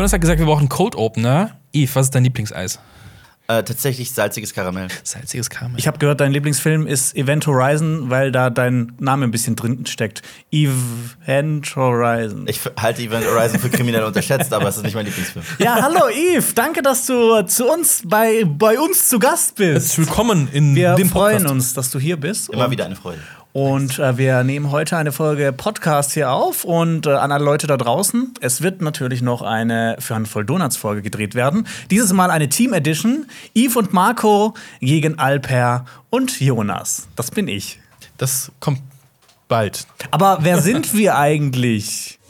Jonas hat gesagt, wir brauchen einen Cold Opener. Eve, was ist dein Lieblingseis? Äh, tatsächlich salziges Karamell. Salziges Karamell. Ich habe gehört, dein Lieblingsfilm ist Event Horizon, weil da dein Name ein bisschen drin steckt. Event Horizon. Ich halte Event Horizon für kriminell unterschätzt, aber es ist nicht mein Lieblingsfilm. Ja, hallo Eve, danke, dass du zu uns bei, bei uns zu Gast bist. Herzlich willkommen in Wir dem freuen Podcast. uns, dass du hier bist. Immer wieder eine Freude. Und äh, wir nehmen heute eine Folge Podcast hier auf und äh, an alle Leute da draußen. Es wird natürlich noch eine für Handvoll Donuts Folge gedreht werden. Dieses Mal eine Team Edition. Yves und Marco gegen Alper und Jonas. Das bin ich. Das kommt bald. Aber wer sind wir eigentlich?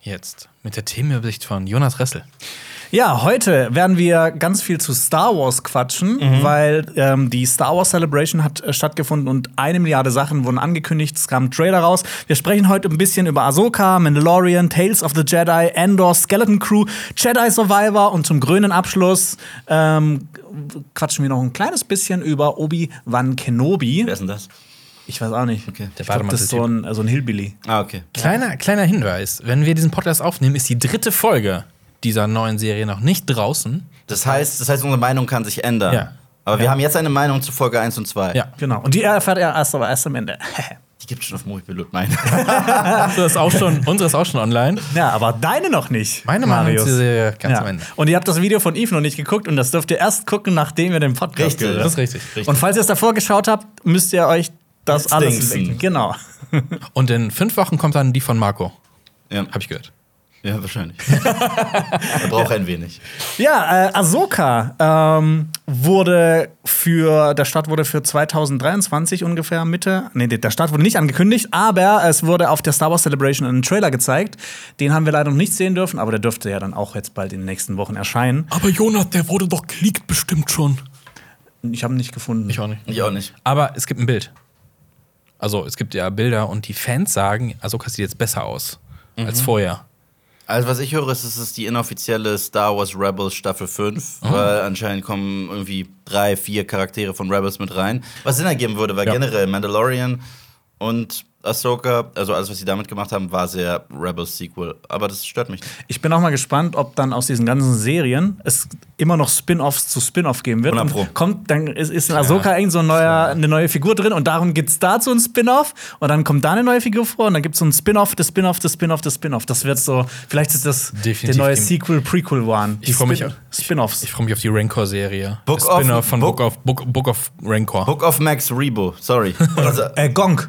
jetzt mit der Themenübersicht von Jonas Ressel. Ja, heute werden wir ganz viel zu Star Wars quatschen, weil ähm, die Star Wars Celebration hat äh, stattgefunden und eine Milliarde Sachen wurden angekündigt. Es kam ein Trailer raus. Wir sprechen heute ein bisschen über Ahsoka, Mandalorian, Tales of the Jedi, Endor, Skeleton Crew, Jedi Survivor und zum grünen Abschluss ähm, quatschen wir noch ein kleines bisschen über Obi-Wan Kenobi. Wer ist denn das? Ich weiß auch nicht. Okay. Der Ich glaube, das ist so ein, so ein Hillbilly. Ah, okay. Kleiner, kleiner Hinweis: Wenn wir diesen Podcast aufnehmen, ist die dritte Folge dieser neuen Serie noch nicht draußen. Das heißt, das heißt, unsere Meinung kann sich ändern. Ja. Aber wir Ja. haben jetzt eine Meinung zu Folge 1 und 2. Ja. Genau. Und die erfährt er erst, aber erst am Ende. Die gibt es schon auf Moviepilot. Nein. Unsere ist auch schon, unsere ist auch schon online. ja, aber deine noch nicht. Meine Meinung Marius. Serie ganz Ja. am Ende. Und ihr habt das Video von Eve noch nicht geguckt und das dürft ihr erst gucken, nachdem ihr den Podcast Richtig. gehört Das ist richtig. Richtig. Und falls ihr es davor geschaut habt, müsst ihr euch das Jetzt alles denken. Genau. Und in fünf Wochen kommt dann die von Marco. ja. Hab ich gehört. ja, wahrscheinlich. er braucht ein wenig. Ja, äh, Ahsoka ähm, wurde für, der Start wurde für 2023 ungefähr Mitte, nee, der Start wurde nicht angekündigt, aber es wurde auf der Star Wars Celebration ein Trailer gezeigt. Den haben wir leider noch nicht sehen dürfen, aber der dürfte ja dann auch jetzt bald in den nächsten Wochen erscheinen. Aber Jonas, der wurde doch geleakt bestimmt schon. Ich habe ihn nicht gefunden. Ich auch nicht. Ich auch nicht. Aber es gibt ein Bild. Also es gibt ja Bilder und die Fans sagen, Ahsoka sieht jetzt besser aus als vorher. Also, was ich höre, ist, es ist die inoffizielle Star Wars Rebels Staffel 5, Oh. weil anscheinend kommen irgendwie drei, vier Charaktere von Rebels mit rein. Was Sinn ergeben würde, weil Ja. generell Mandalorian und Ahsoka, also alles, was sie damit gemacht haben, war sehr Rebels-Sequel. Aber das stört mich nicht. Ich bin auch mal gespannt, ob dann aus diesen ganzen Serien es immer noch Spin-offs zu Spin-off geben wird. 100 Pro. Und kommt, dann ist, ist in Ahsoka irgend so ein neuer, eine neue Figur drin und darum gibt es dazu ein Spin-off und dann kommt da eine neue Figur vor und dann gibt es so ein Spin-off, das Spin-off, das Spin-off, das Spin-off. Das wird so, vielleicht ist das Definitiv der neue Sequel, Prequel One. Ich freu mich auf- Spin-offs. Ich freue mich auf die Rancor-Serie. Book of- von Book- Book, of, Book, Book of Rancor. Book of Max Rebo, sorry. Also, Äh, Gonk.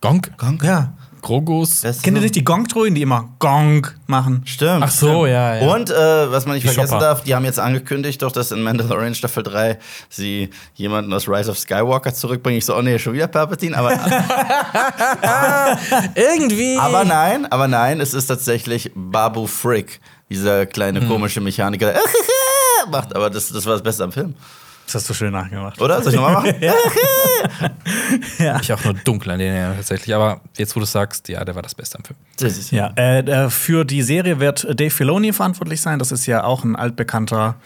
Gonk? Ja. Grogus? das ist Kennt ihr nicht die Gong-Trojen, die immer Gonk machen? Stimmt. Ach so, stimmt. ja, ja. Und äh, was man nicht Die vergessen Chopper. darf, die haben jetzt angekündigt, doch, dass in Mandalorian Staffel 3 sie jemanden aus Rise of Skywalker zurückbringen. Ich so, oh nee, schon wieder Palpatine. Aber, Irgendwie. aber nein, aber nein, es ist tatsächlich Babu Frick, dieser kleine Hm. komische Mechaniker, der macht. Aber das, das war das Beste am Film. Das hast du schön nachgemacht. Oder? Soll ich nochmal machen? Ich auch nur dunkel an den Erinnerungen tatsächlich. Aber jetzt, wo du es sagst, ja, der war das Beste am Film. Das ist- Ja, äh, für die Serie wird Dave Filoni verantwortlich sein. Das ist ja auch ein altbekannter.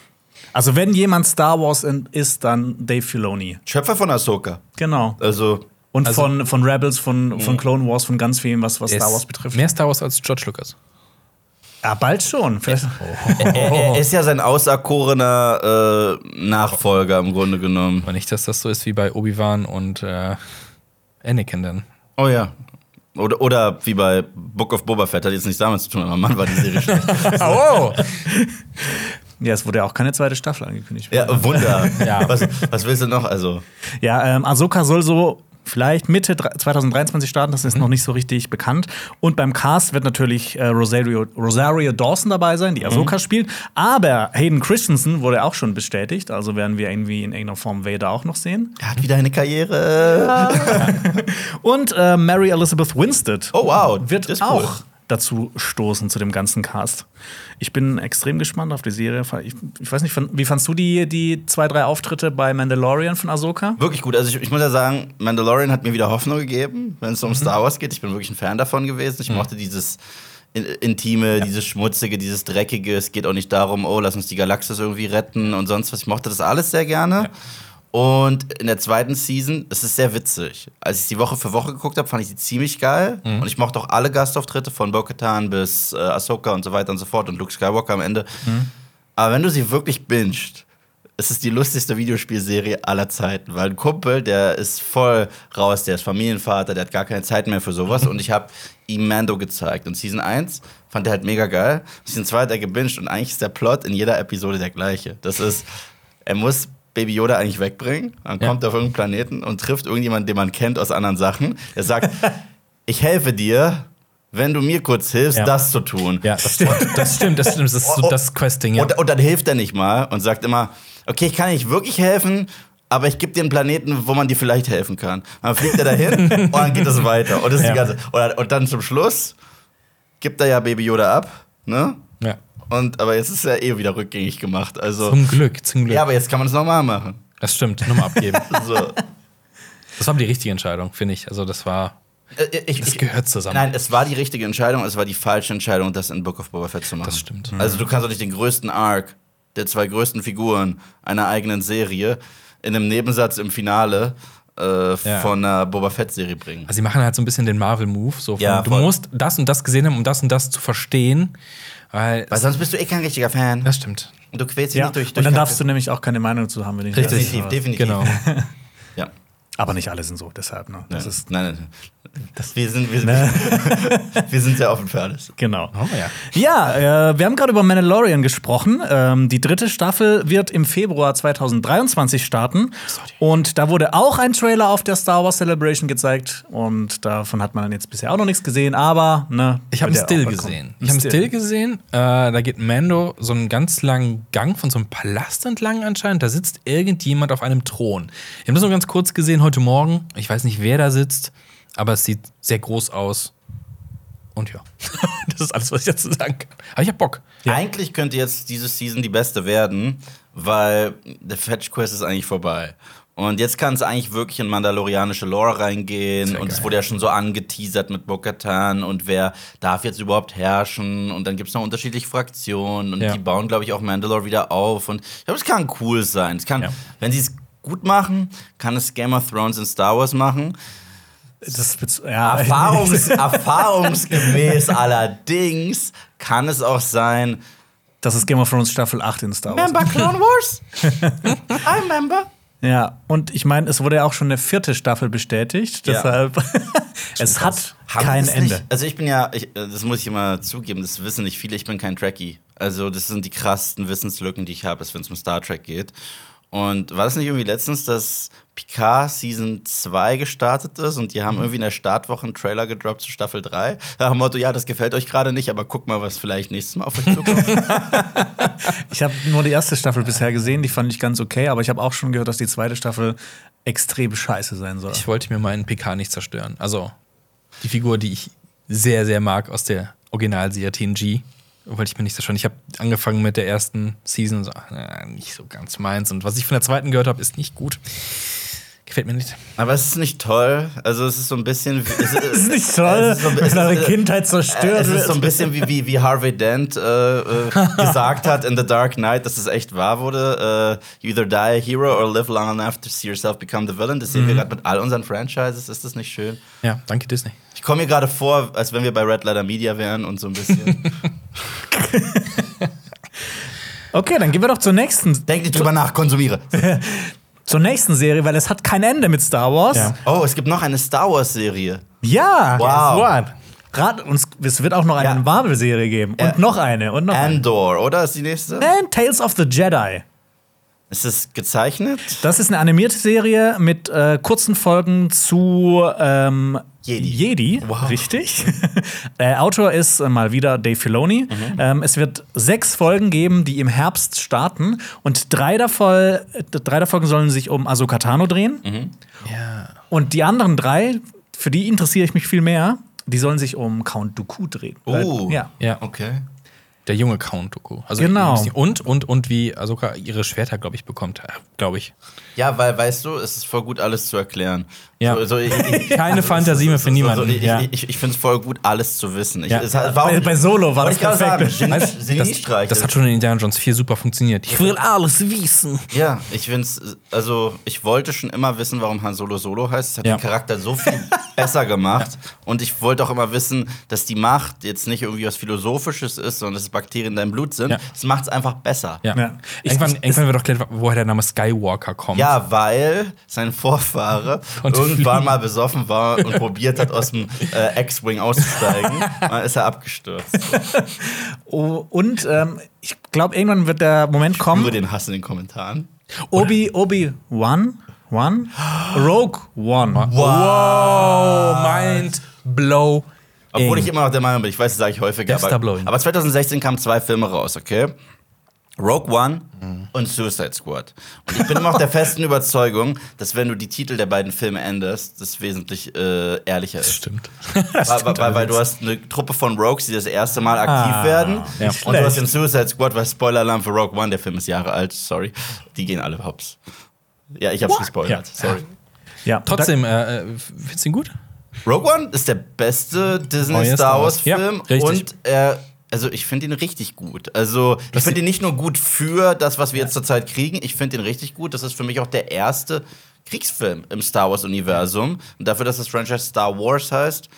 Also, wenn jemand Star Wars ist, dann Dave Filoni. Schöpfer von Ahsoka. Genau. Also, Und Also- von, von Rebels, von, von Clone Wars, von ganz vielen, was, was Star Wars betrifft. Mehr Star Wars als George Lucas. Ja, bald schon. Vielleicht, er, er ist ja sein auserkorener äh, Nachfolger im Grunde genommen. Aber nicht, dass das so ist wie bei Obi-Wan und äh, Anakin dann. Oh ja. Oder, oder wie bei Book of Boba Fett, hat jetzt nichts damit zu tun, aber Mann, war die Serie schlecht. Oh! ja, es wurde ja auch keine zweite Staffel angekündigt. ja, Wunder. Ja. Was, was willst du noch? Also, Ja, ähm, Ahsoka soll so vielleicht Mitte dre- 2023 starten, das ist noch nicht so richtig bekannt. Und beim Cast wird natürlich äh, Rosario, Rosario Dawson dabei sein, die Ahsoka spielt. Aber Hayden Christensen wurde auch schon bestätigt, also werden wir irgendwie in irgendeiner Form Vader auch noch sehen. er hat wieder eine Karriere. Und äh, Mary Elizabeth Winstead Oh, wow. wird ist cool. Dazu stoßen zu dem ganzen Cast. Ich bin extrem gespannt auf die Serie. Ich, ich weiß nicht, wie fandst du die, die zwei, drei Auftritte bei Mandalorian von Ahsoka? Wirklich gut. Also ich, ich muss ja sagen, Mandalorian hat mir wieder Hoffnung gegeben, wenn es um Mhm. Star Wars geht. Ich bin wirklich ein Fan davon gewesen. Ich mochte dieses in- Intime, dieses Schmutzige, dieses Dreckige. Es geht auch nicht darum, oh, lass uns die Galaxis irgendwie retten und sonst was. Ich mochte das alles sehr gerne. Und in der zweiten Season, es ist sehr witzig. Als ich die Woche für Woche geguckt habe, fand ich sie ziemlich geil. Und ich mochte auch alle Gastauftritte von Bo-Katan bis äh, Ahsoka und so weiter und so fort und Luke Skywalker am Ende. Aber wenn du sie wirklich binged, es ist die lustigste Videospielserie aller Zeiten, weil ein Kumpel, der ist voll raus, der ist Familienvater, der hat gar keine Zeit mehr für sowas und ich habe ihm Mando gezeigt und Season 1 fand er halt mega geil. Season 2 hat er gebinged und eigentlich ist der Plot in jeder Episode der gleiche. Das ist, er muss Baby Yoda eigentlich wegbringen, dann Ja. kommt er auf irgendeinen Planeten und trifft irgendjemanden, den man kennt aus anderen Sachen. Er sagt, ich helfe dir, wenn du mir kurz hilfst, Ja. das zu tun. Ja, das, das stimmt, das stimmt. Das ist so das Questing, ja. Und, und dann hilft er nicht mal und sagt immer, okay, ich kann nicht wirklich helfen, aber ich gebe dir einen Planeten, wo man dir vielleicht helfen kann. Dann fliegt er dahin und dann geht es weiter. Und, das ist Ja. die ganze, und, und dann zum Schluss gibt er ja Baby Yoda ab, ne? ja. Und, aber jetzt ist er eh wieder rückgängig gemacht. Also, Zum Glück, zum Glück. ja, aber jetzt kann man es nochmal machen. das stimmt, nochmal abgeben. So. Das war die richtige Entscheidung, finde ich. Also, das war. Äh, ich, Das gehört zusammen. Nein, es war die richtige Entscheidung, es war die falsche Entscheidung, das in Book of Boba Fett zu machen. Das stimmt. Also du kannst doch nicht den größten Arc der zwei größten Figuren einer eigenen Serie in einem Nebensatz im Finale äh, Ja. von einer Boba Fett-Serie bringen. Also, sie machen halt so ein bisschen den Marvel-Move. So von, Ja, du musst das und das gesehen haben, um das und das zu verstehen. Weil. Weil sonst bist du eh kein richtiger Fan. das stimmt. Und du quälst dich Ja. nicht durch, Und durch dann Kacke. darfst du nämlich auch keine Meinung zu haben, wenn ich Richtig. Definitiv, definitiv. Genau. Aber nicht alle sind so, deshalb. Ne? Das ja. ist nein, nein. Das, wir, sind, wir, sind, Ne? wir sind sehr offen für alles. genau. Oh, ja. Ja, äh, wir haben gerade über Mandalorian gesprochen. Ähm, die dritte Staffel wird im Februar 2023 starten. Und da wurde auch ein Trailer auf der Star Wars Celebration gezeigt. Und davon hat man jetzt bisher auch noch nichts gesehen. Aber, ne. Ich habe einen Still gesehen. Ich habe einen Still gesehen. Äh, da geht Mando so einen ganz langen Gang von so einem Palast entlang anscheinend. Da sitzt irgendjemand auf einem Thron. Ich habe das nur ganz kurz gesehen heute Morgen. Ich weiß nicht, wer da sitzt, aber es sieht sehr groß aus. Und ja, das ist alles, was ich dazu sagen kann. Aber ich hab Bock. Eigentlich könnte jetzt diese Season die beste werden, weil der Fetch Quest ist eigentlich vorbei. Und jetzt kann es eigentlich wirklich in mandalorianische Lore reingehen. Sehr Und es wurde ja schon so angeteasert mit Bo-Katan und wer darf jetzt überhaupt herrschen. Und dann gibt es noch unterschiedliche Fraktionen. Und Ja. die bauen, glaube ich, auch Mandalore wieder auf. Und ich glaube, es kann cool sein. Es kann, Ja. wenn sie es gut machen, kann es Game of Thrones in Star Wars machen. Das ja, Erfahrungs erfahrungsgemäß allerdings kann es auch sein, Das ist Game of Thrones Staffel 8 in Star Wars. Remember Clone Wars? I remember. Ja, und ich meine, es wurde ja auch schon eine vierte Staffel bestätigt. Ja. Deshalb, es hat Haben kein Ende. Nicht, also ich bin ja, ich, das muss ich immer zugeben, das wissen nicht viele, ich bin kein Trekkie. Also das sind die krassesten Wissenslücken, die ich habe, wenn es um Star Trek geht. Und war das nicht irgendwie letztens, dass Picard Season 2 gestartet ist und die haben irgendwie in der Startwoche einen Trailer gedroppt zu Staffel 3? Nach dem Motto, ja, das gefällt euch gerade nicht, aber guck mal, was vielleicht nächstes Mal auf euch zukommt. Ich habe nur die erste Staffel bisher gesehen, die fand ich ganz okay, aber ich habe auch schon gehört, dass die zweite Staffel extrem scheiße sein soll. Ich wollte mir meinen PK nicht zerstören. Also, die Figur, die ich sehr, sehr mag aus der Originalserie TNG, wollte ich mir nicht zerstören. Ich habe angefangen mit der ersten Season, so, äh, nicht so ganz meins. Und was ich von der zweiten gehört habe, ist nicht gut. Gefällt mir nicht. aber es ist nicht toll. Also es ist so ein bisschen. wie- Es, ist nicht toll, es ist so- wenn eure äh, Kindheit zerstört Es ist so ein bisschen wie, wie, wie Harvey Dent äh, äh, gesagt hat in The Dark Knight, dass es echt wahr wurde. Äh, you either die a hero or live long enough to see yourself become the villain. Das sehen wir gerade mit all unseren Franchises. Ist das nicht schön? Ja, danke Disney. Ich komme mir gerade vor, als wenn wir bei Red Letter Media wären und so ein bisschen. Okay, dann gehen wir doch zur nächsten, Denk nicht drüber nach, konsumiere. zur nächsten Serie, weil es hat kein Ende mit Star Wars. Ja. Oh, es gibt noch eine Star Wars Serie. Ja. Wow. Rat uns, es wird auch noch eine Ja. Marvel-Serie geben. Und Ja. noch eine. Und noch eine. Andor, oder? Ist die nächste? And Tales of the Jedi. Ist es gezeichnet? Das ist eine animierte Serie mit äh, kurzen Folgen zu ähm, Jedi. Jedi, richtig. Der Autor ist äh, mal wieder Dave Filoni. Ähm, es wird sechs Folgen geben, die im Herbst starten. Und drei davon, äh, drei davon sollen sich um Ahsoka Tano drehen. Ja. Und die anderen drei, für die interessiere ich mich viel mehr. die sollen sich um Count Dooku drehen. Oh, Ja. Ja. okay. Der junge Count Dooku. Also Genau. Und, und, und wie Ahsoka ihre Schwerter, glaube ich, bekommt. Glaube ich. Ja, weil, weißt du, es ist voll gut, alles zu erklären. Ja. So, so, ich, ich, Keine Fantasie mehr für niemanden. ich ja. ich, ich finde es voll gut, alles zu wissen. Ich, Ja. es hat- war auch- Bei, bei Solo war das perfekt. sagen, das, Geniestreich. das hat schon in Indiana Jones 4 super funktioniert. Ich will alles wissen. Ja, ich finde es, also ich wollte schon immer wissen, warum Han Solo Solo heißt. Es hat Ja. den Charakter so viel besser gemacht. Und ich wollte auch immer wissen, dass die Macht jetzt nicht irgendwie was Philosophisches ist, sondern dass es Bakterien in deinem Blut sind. Ja. Das macht es einfach besser. Ja. Ja. Ich- irgendwann, ich- irgendwann wird doch klar, woher der Name Skywalker kommt. Ja, weil sein Vorfahre Konnte irgendwann mal besoffen war und probiert hat, aus dem äh, X-Wing auszusteigen. Dann ist er abgestürzt. Oh, und ähm, ich glaube, irgendwann wird der Moment Nur kommen. den Hass in den Kommentaren. Obi, Obi, One, One, Rogue One. Wow, mind blow. Obwohl ich immer noch der Meinung bin, ich weiß, das sage ich häufiger. Aber, aber 2016 kamen zwei Filme raus, okay? Rogue One und Suicide Squad. Und ich bin immer noch der festen Überzeugung, dass wenn du die Titel der beiden Filme änderst, das wesentlich äh, ehrlicher ist. Stimmt. Weil, weil, weil, weil du hast eine Truppe von Rogues, die das erste Mal aktiv Ah, werden. ja. Und du hast den Suicide Squad, weil Spoiler-Alarm für Rogue One, der Film ist Jahre alt, sorry. Die gehen alle hops. Ja, ich hab's gespoilert, Ja. sorry. Ja, Trotzdem, äh, äh, findest du ihn gut? Rogue One ist der beste Disney Neue Star Star Wars Wars. Ja, Film richtig. und er also ich finde ihn richtig gut. Also ich finde ihn nicht nur gut für das, was wir jetzt zurzeit kriegen. Ich finde ihn richtig gut. Das ist für mich auch der erste Kriegsfilm im Star Wars Universum und dafür, dass das Franchise Star Wars heißt,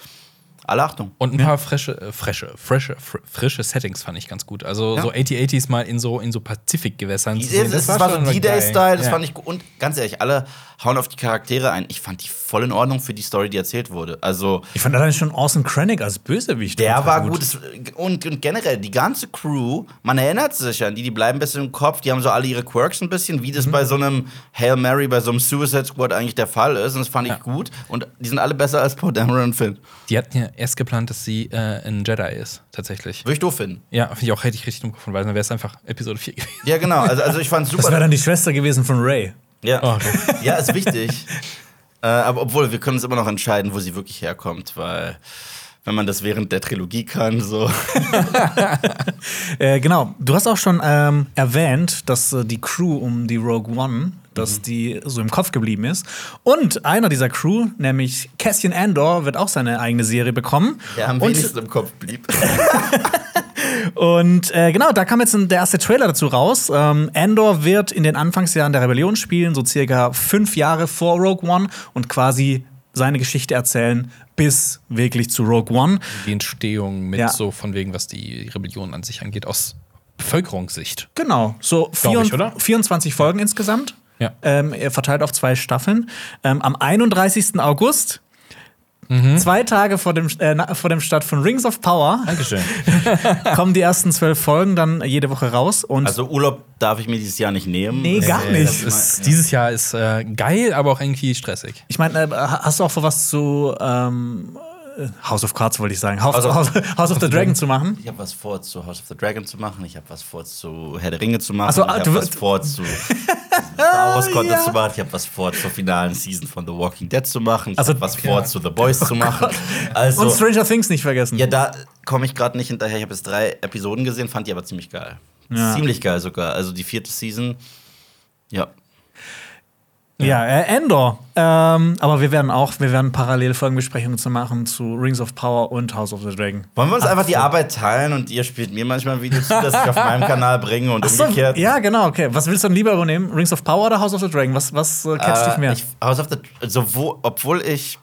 alle Achtung. Und ein paar frische, äh, frische, frische, fr frische Settings fand ich ganz gut. Also Ja. so 8080s mal in so, in so Pazifikgewässern zu sehen. Das, das war so. D-Day-Style, das Ja. fand ich gut. Und ganz ehrlich, alle hauen auf die Charaktere ein. Ich fand die voll in Ordnung für die Story, die erzählt wurde. Also Ich fand allein schon Awesome Krennic als Bösewicht. Der war gut. Es- Und, und generell, die ganze Crew, man erinnert sich an die, die bleiben ein bisschen im Kopf, die haben so alle ihre Quirks ein bisschen, wie Mhm. das bei so einem Hail Mary, bei so einem Suicide Squad eigentlich der Fall ist. Und das fand ich Ja. gut. Und die sind alle besser als Poe Dameron und Finn. Die hatten ja erst geplant, dass sie äh, ein Jedi ist, tatsächlich. Würde ich doof finden. Ja, finde ich auch hätte ich richtig dumm gefunden, weil dann wäre es einfach Episode 4 gewesen. Ja, genau. Also, also ich fand Das wäre super. dann die Schwester gewesen von Ray. Ja, Oh, okay. ja ist wichtig. äh, aber obwohl, wir können uns immer noch entscheiden, wo sie wirklich herkommt, weil. Wenn man das während der Trilogie kann, so. Äh, genau. Du hast auch schon ähm, erwähnt, dass äh, die Crew um die Rogue One, dass die so im Kopf geblieben ist. Und einer dieser Crew, nämlich Cassian Andor, wird auch seine eigene Serie bekommen. Der am wenigsten im Kopf blieb. Und äh, genau, da kam jetzt der erste Trailer dazu raus. Ähm, Andor wird in den Anfangsjahren der Rebellion spielen, so circa fünf Jahre vor Rogue One und quasi seine Geschichte erzählen bis wirklich zu Rogue One. Die Entstehung mit Ja. so von wegen, was die Rebellion an sich angeht, aus Bevölkerungssicht. Genau, so Glaub ich, 24, oder? 24 Folgen insgesamt. Ja. Ähm, er verteilt auf zwei Staffeln. Ähm, am 31. August, zwei Tage vor dem, äh, vor dem Start von Rings of Power, Dankeschön. kommen die ersten zwölf Folgen dann jede Woche raus. Und Also Urlaub darf ich mir dieses Jahr nicht nehmen. Nee, gar Äh, nicht. ist, Dieses Jahr ist äh, geil, aber auch irgendwie stressig. ich meine, äh, hast du auch vor was zu ähm, äh, House of Cards, wollte ich sagen, House, House of- House, House of the Dragon zu machen? Ich habe was vor, zu House of the Dragon zu machen. Ich habe was vor, zu Herr der Ringe zu machen. Ach so, ich habe du was vor, zu Star Wars Content Ja. zu machen. Ich habe was vor, zur finalen Season von The Walking Dead zu machen. Ich Also- habe was vor, zu The Boys zu machen. Also, Und Stranger Things nicht vergessen. ja, da komme ich gerade nicht hinterher. Ich habe jetzt drei Episoden gesehen, fand die aber ziemlich geil. Ja. Ziemlich geil sogar. Also die vierte Season, ja. Ja, äh, Endor. Ähm, aber wir werden auch, wir werden parallel Folgenbesprechungen zu machen zu Rings of Power und House of the Dragon. Wollen wir uns einfach die Arbeit teilen und ihr spielt mir manchmal ein Video zu, das ich auf meinem Kanal bringe und So, umgekehrt? ja, genau, okay. Was willst du denn lieber übernehmen? Rings of Power oder House of the Dragon? Was, was äh, catcht dich mehr? Ich, House of the, also wo, obwohl ich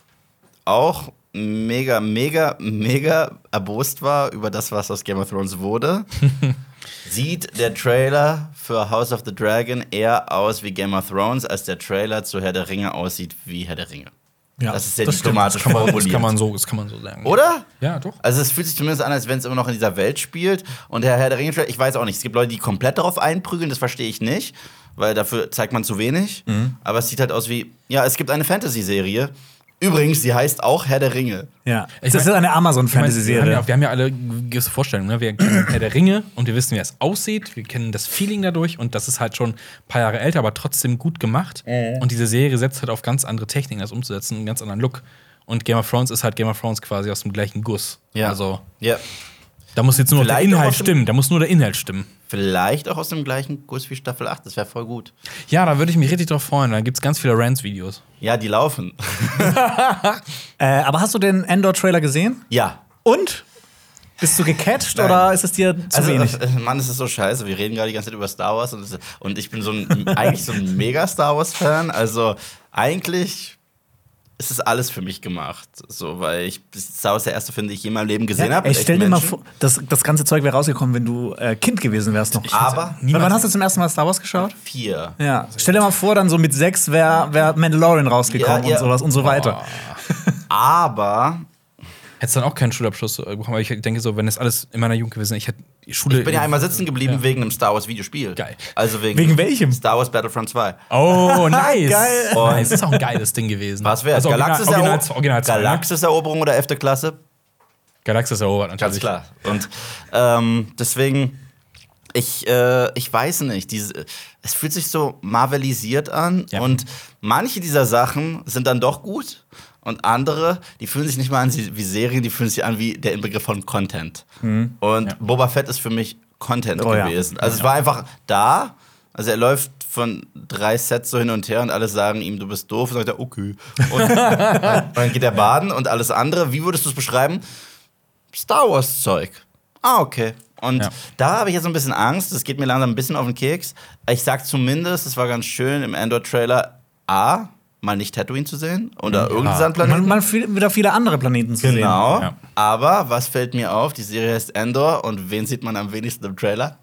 auch mega, mega, mega erbost war über das, was aus Game of Thrones wurde, sieht der Trailer für House of the Dragon eher aus wie Game of Thrones, als der Trailer zu Herr der Ringe aussieht wie Herr der Ringe. Ja, das ist sehr das stimmt. diplomatisch Das kann, man, das, kann man so, das kann man so sagen. Oder? Ja, doch. Also es fühlt sich zumindest an, als wenn es immer noch in dieser Welt spielt. Und der Herr der Ringe, ich weiß auch nicht, es gibt Leute, die komplett darauf einprügeln, das verstehe ich nicht, weil dafür zeigt man zu wenig. Mhm. Aber es sieht halt aus wie, ja, es gibt eine Fantasy-Serie. Übrigens, sie heißt auch Herr der Ringe. Ja. Ich das ist mein- eine Ich meine, wir, haben Amazon-Fantasy-Serie. ja, wir haben ja alle gewisse Vorstellungen. Ne? Wir kennen Herr der Ringe und wir wissen, wie es aussieht. Wir kennen das Feeling dadurch und das ist halt schon ein paar Jahre älter, aber trotzdem gut gemacht. Und diese Serie setzt halt auf ganz andere Techniken, das umzusetzen, einen ganz anderen Look. Und Game of Thrones ist halt Game of Thrones quasi aus dem gleichen Guss. Ja. Also, Ja. Da muss jetzt nur noch der Inhalt stimmen. Da muss nur der Inhalt stimmen. Vielleicht auch aus dem gleichen Guss wie Staffel 8. Das wäre voll gut. Ja, da würde ich mich richtig drauf freuen. Da gibt es ganz viele Rants-Videos. Ja, die laufen. Äh, aber hast du den Endor-Trailer gesehen? ja. Und? Bist du gecatcht Nein. oder ist es dir zu Also, wenig? äh, Mann, es ist so scheiße. Wir reden gerade die ganze Zeit über Star Wars und, und ich bin so ein, eigentlich so ein mega Star Wars-Fan. Also, eigentlich ist es alles für mich gemacht. So, weil ich Star Wars der erste Film, den ich je in meinem Leben gesehen habe. Ey, mit stell dir mal vor, das, das ganze Zeug wäre rausgekommen, wenn du äh, Kind gewesen wärst noch. Aber Wann hast du zum ersten Mal Star Wars geschaut? vier. Ja. Stell dir mal vor, dann so mit sechs wäre wär Mandalorian rausgekommen Ja, ja. und sowas und so weiter. Aber Hättest dann auch keinen Schulabschluss äh, bekommen. Aber ich denke so, wenn das alles in meiner Jugend gewesen wäre, ich hätte die Schule. ich bin ja einmal sitzen geblieben wegen einem Star Wars Videospiel. Geil. Also wegen, Wegen welchem? Star Wars Battlefront 2. Oh, nice. Geil. Nice. Das ist auch ein geiles Ding gewesen. Was wäre also Galaxis, Original, Original, zwei, ne? Galaxis Eroberung oder 11. Klasse? Galaxis erobert natürlich. Ganz klar. Und ähm, deswegen, ich, äh, ich weiß nicht, diese, es fühlt sich so marvelisiert an Ja. und manche dieser Sachen sind dann doch gut und andere, die fühlen sich nicht mal an wie Serien, die fühlen sich an wie der Inbegriff von Content. Und Ja. Boba Fett ist für mich Content Oh ja. gewesen. Also es war einfach da, also er läuft von drei Sets so hin und her und alle sagen ihm, du bist doof. Und sagt er, okay. Und, und dann geht er baden und alles andere. Wie würdest du es beschreiben? Star Wars Zeug. Ah, okay. Und Ja. da habe ich jetzt so ein bisschen Angst. Das geht mir langsam ein bisschen auf den Keks. Ich sag zumindest, es war ganz schön im Android-Trailer A, mal nicht Tatooine zu sehen oder irgendeinen Ja. Planeten. Man, man viel, wieder viele andere Planeten zu Genau. Ja. Aber was fällt mir auf? Die Serie heißt Endor und wen sieht man am wenigsten im Trailer?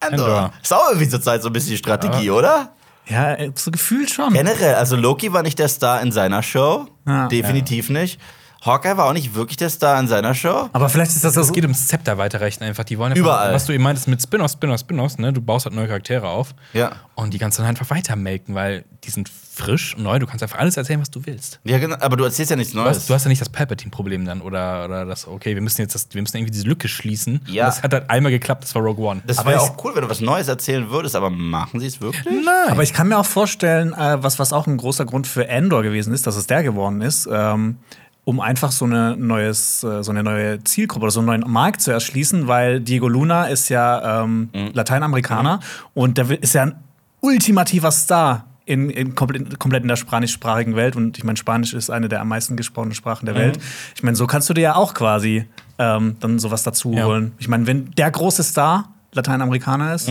Endor. Endor. Ist auch irgendwie zur Zeit so ein bisschen die Strategie, oder? sehen. Ja, äh, so gefühlt schon. Generell, also Loki war nicht der Star in seiner Show. Ja. Definitiv nicht. Hawkeye war auch nicht wirklich der Star in seiner Show. Aber vielleicht ist das Es geht ums Zepter weiterreichen einfach. Die wollen einfach, Überall. was du eben meintest mit Spin-offs, Spin-offs, Spin-offs, ne? Du baust halt neue Charaktere auf. Ja. Und die dann einfach weitermelken, weil die sind frisch und neu. Du kannst einfach alles erzählen, was du willst. Ja, genau. Aber du erzählst ja nichts Du Neues. hast, du hast ja nicht das Palpatine-Problem dann oder, oder das, okay, wir müssen jetzt das, wir müssen irgendwie diese Lücke schließen. Ja. Und das hat halt einmal geklappt, das war Rogue One. das wäre auch cool, wenn du was Neues erzählen würdest, aber machen sie es wirklich? Nein. Aber ich kann mir auch vorstellen, äh, was, was auch ein großer Grund für Endor gewesen ist, dass es der geworden ist, ähm, um einfach so eine, neues, äh, so eine neue Zielgruppe oder so einen neuen Markt zu erschließen, weil Diego Luna ist ja ähm, Lateinamerikaner und der ist ja ein ultimativer Star in, in komplett, komplett in der spanischsprachigen Welt. Und ich meine, Spanisch ist eine der am meisten gesprochenen Sprachen der Welt. Ich meine, so kannst du dir ja auch quasi ähm, dann sowas dazu Ja. holen. Ich meine, wenn der große Star Lateinamerikaner ist,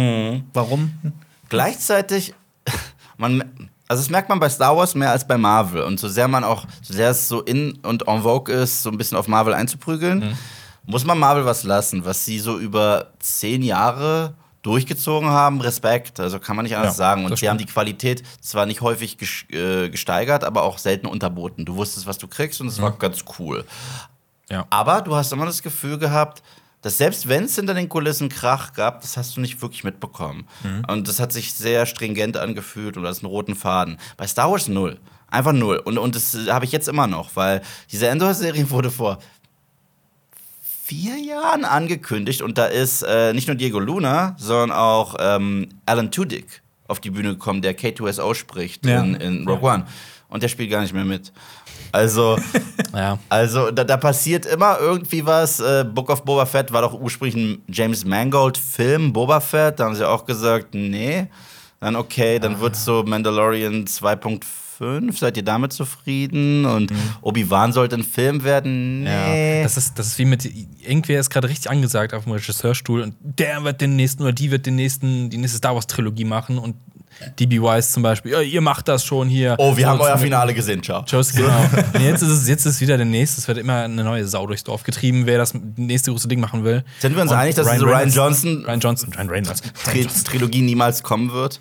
warum? Gleichzeitig, man, also das merkt man bei Star Wars mehr als bei Marvel. Und so sehr man auch, so sehr es so in und en vogue ist, so ein bisschen auf Marvel einzuprügeln, muss man Marvel was lassen, was sie so über zehn Jahre durchgezogen haben, Respekt, also kann man nicht anders Ja, sagen. Und sie haben die Qualität zwar nicht häufig äh, gesteigert, aber auch selten unterboten. Du wusstest, was du kriegst und es war ganz cool. ja. Aber du hast immer das Gefühl gehabt, dass selbst wenn es hinter den Kulissen Krach gab, das hast du nicht wirklich mitbekommen. Und das hat sich sehr stringent angefühlt und das einen roten Faden. Bei Star Wars null. Einfach null. Und, und das habe ich jetzt immer noch, weil diese Endor-Serie wurde vor vier Jahren angekündigt und da ist äh, nicht nur Diego Luna, sondern auch ähm, Alan Tudyk auf die Bühne gekommen, der K2SO spricht Ja. in, in Rogue One. Und der spielt gar nicht mehr mit. Also, ja. also da, da passiert immer irgendwie was. Äh, Book of Boba Fett war doch ursprünglich ein James Mangold-Film, Boba Fett. Da haben sie auch gesagt, nee. Dann okay, dann wird so Mandalorian 2.5. Seid ihr damit zufrieden? Und Obi-Wan sollte ein Film werden? Nee. Ja, das ist, das ist wie mit, irgendwer ist gerade richtig angesagt auf dem Regisseurstuhl und der wird den nächsten oder die wird den nächsten, die nächste Star Wars Trilogie machen und DB Wise zum Beispiel, ja, ihr macht das schon hier. oh, wir haben Jones euer Finale gesehen, ciao. Jones, genau. und jetzt ist es jetzt ist wieder der nächste. Es wird immer eine neue Sau durchs Dorf getrieben, wer das nächste große Ding machen will. Sind wir uns Und einig, dass diese Ryan Reynolds- Johnson Ryan Johnson, Ryan Reynolds. Tri Trilogie niemals kommen wird?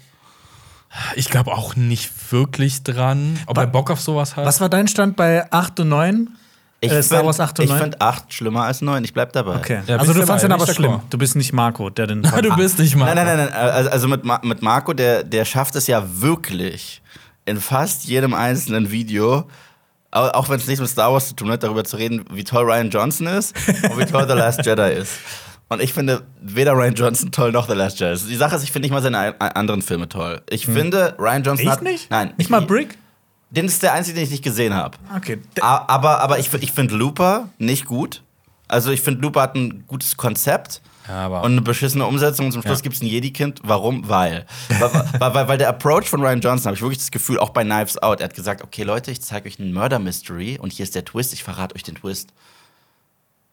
Ich glaube auch nicht wirklich dran. Ob er Bock auf sowas hat. Was war dein Stand bei 8 und 9? Ich Äh, Star Wars 8 und Ich 9? finde 8 schlimmer als 9. Ich bleib dabei. Okay. Ja, also du fandst ihn aber schlimm. Du bist nicht Marco, der den. du bist nicht mal. Nein, nein, nein, nein. Also also mit, Ma mit Marco, der, der schafft es ja wirklich in fast jedem einzelnen Video, au- auch wenn es nichts mit Star Wars zu tun hat, darüber zu reden, wie toll Ryan Johnson ist und wie toll The Last Jedi ist. Und ich finde weder Ryan Johnson toll noch The Last Jedi. Die Sache ist, ich finde nicht mal seine anderen Filme toll. Ich finde, Ryan Johnson Echt hat. nicht? Nein. Nicht ich- mal Brick? Den ist der einzige, den ich nicht gesehen habe. Okay. Aber, aber ich, ich finde Looper nicht gut. Also ich finde, Looper hat ein gutes Konzept. Aber- und eine beschissene Umsetzung und zum Schluss Ja. gibt es ein Jedi-Kind. Warum? Weil. weil, weil, weil. weil der Approach von Ryan Johnson, habe ich wirklich das Gefühl, auch bei Knives Out, er hat gesagt, okay Leute, ich zeige euch einen Murder-Mystery und hier ist der Twist, ich verrate euch den Twist.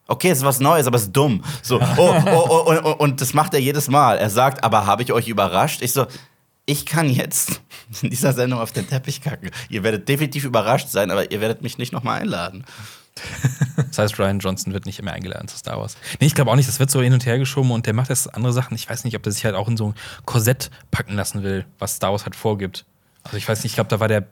Okay, es ist was Neues, aber es ist dumm. So, oh, oh, oh, und, und, und das macht er jedes Mal. Er sagt, aber habe ich euch überrascht? Ich so, ich kann jetzt in dieser Sendung auf den Teppich kacken. Ihr werdet definitiv überrascht sein, aber ihr werdet mich nicht nochmal einladen. Das heißt, Ryan Johnson wird nicht mehr eingeladen zu Star Wars. Nee, ich glaube auch nicht, das wird so hin und her geschoben und der macht jetzt andere Sachen. Ich weiß nicht, ob der sich halt auch in so ein Korsett packen lassen will, was Star Wars halt vorgibt. Also ich weiß nicht, ich glaube, da war der.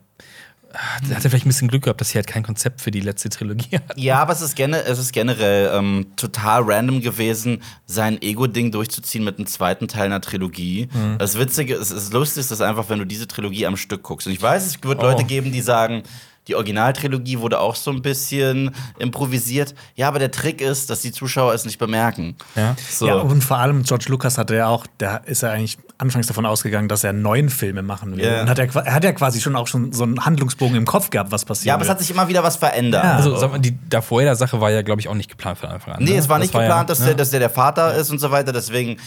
Hat er vielleicht ein bisschen Glück gehabt, dass sie halt kein Konzept für die letzte Trilogie hat. Ja, aber es ist, gene es ist generell ähm, total random gewesen, sein Ego-Ding durchzuziehen mit einem zweiten Teil einer Trilogie. Das Witzige, es ist lustig, ist einfach, wenn du diese Trilogie am Stück guckst. Und ich weiß, es wird Oh. Leute geben, die sagen, die Originaltrilogie wurde auch so ein bisschen improvisiert. Ja, aber der Trick ist, dass die Zuschauer es nicht bemerken. Ja. So. Ja, und vor allem George Lucas hatte ja auch, der ist ja eigentlich anfangs davon ausgegangen, dass er neun Filme machen will. Ja. Und hat er, er hat ja quasi schon auch schon so einen Handlungsbogen im Kopf gehabt, was passiert. Ja, aber es hat sich immer wieder was verändert. Ja. Also sag mal, die davor der Sache war ja, glaube ich, auch nicht geplant von Anfang an. Nee, ne? es war Das nicht geplant, ja, dass, ne? der, dass der der Vater ist und so weiter. Deswegen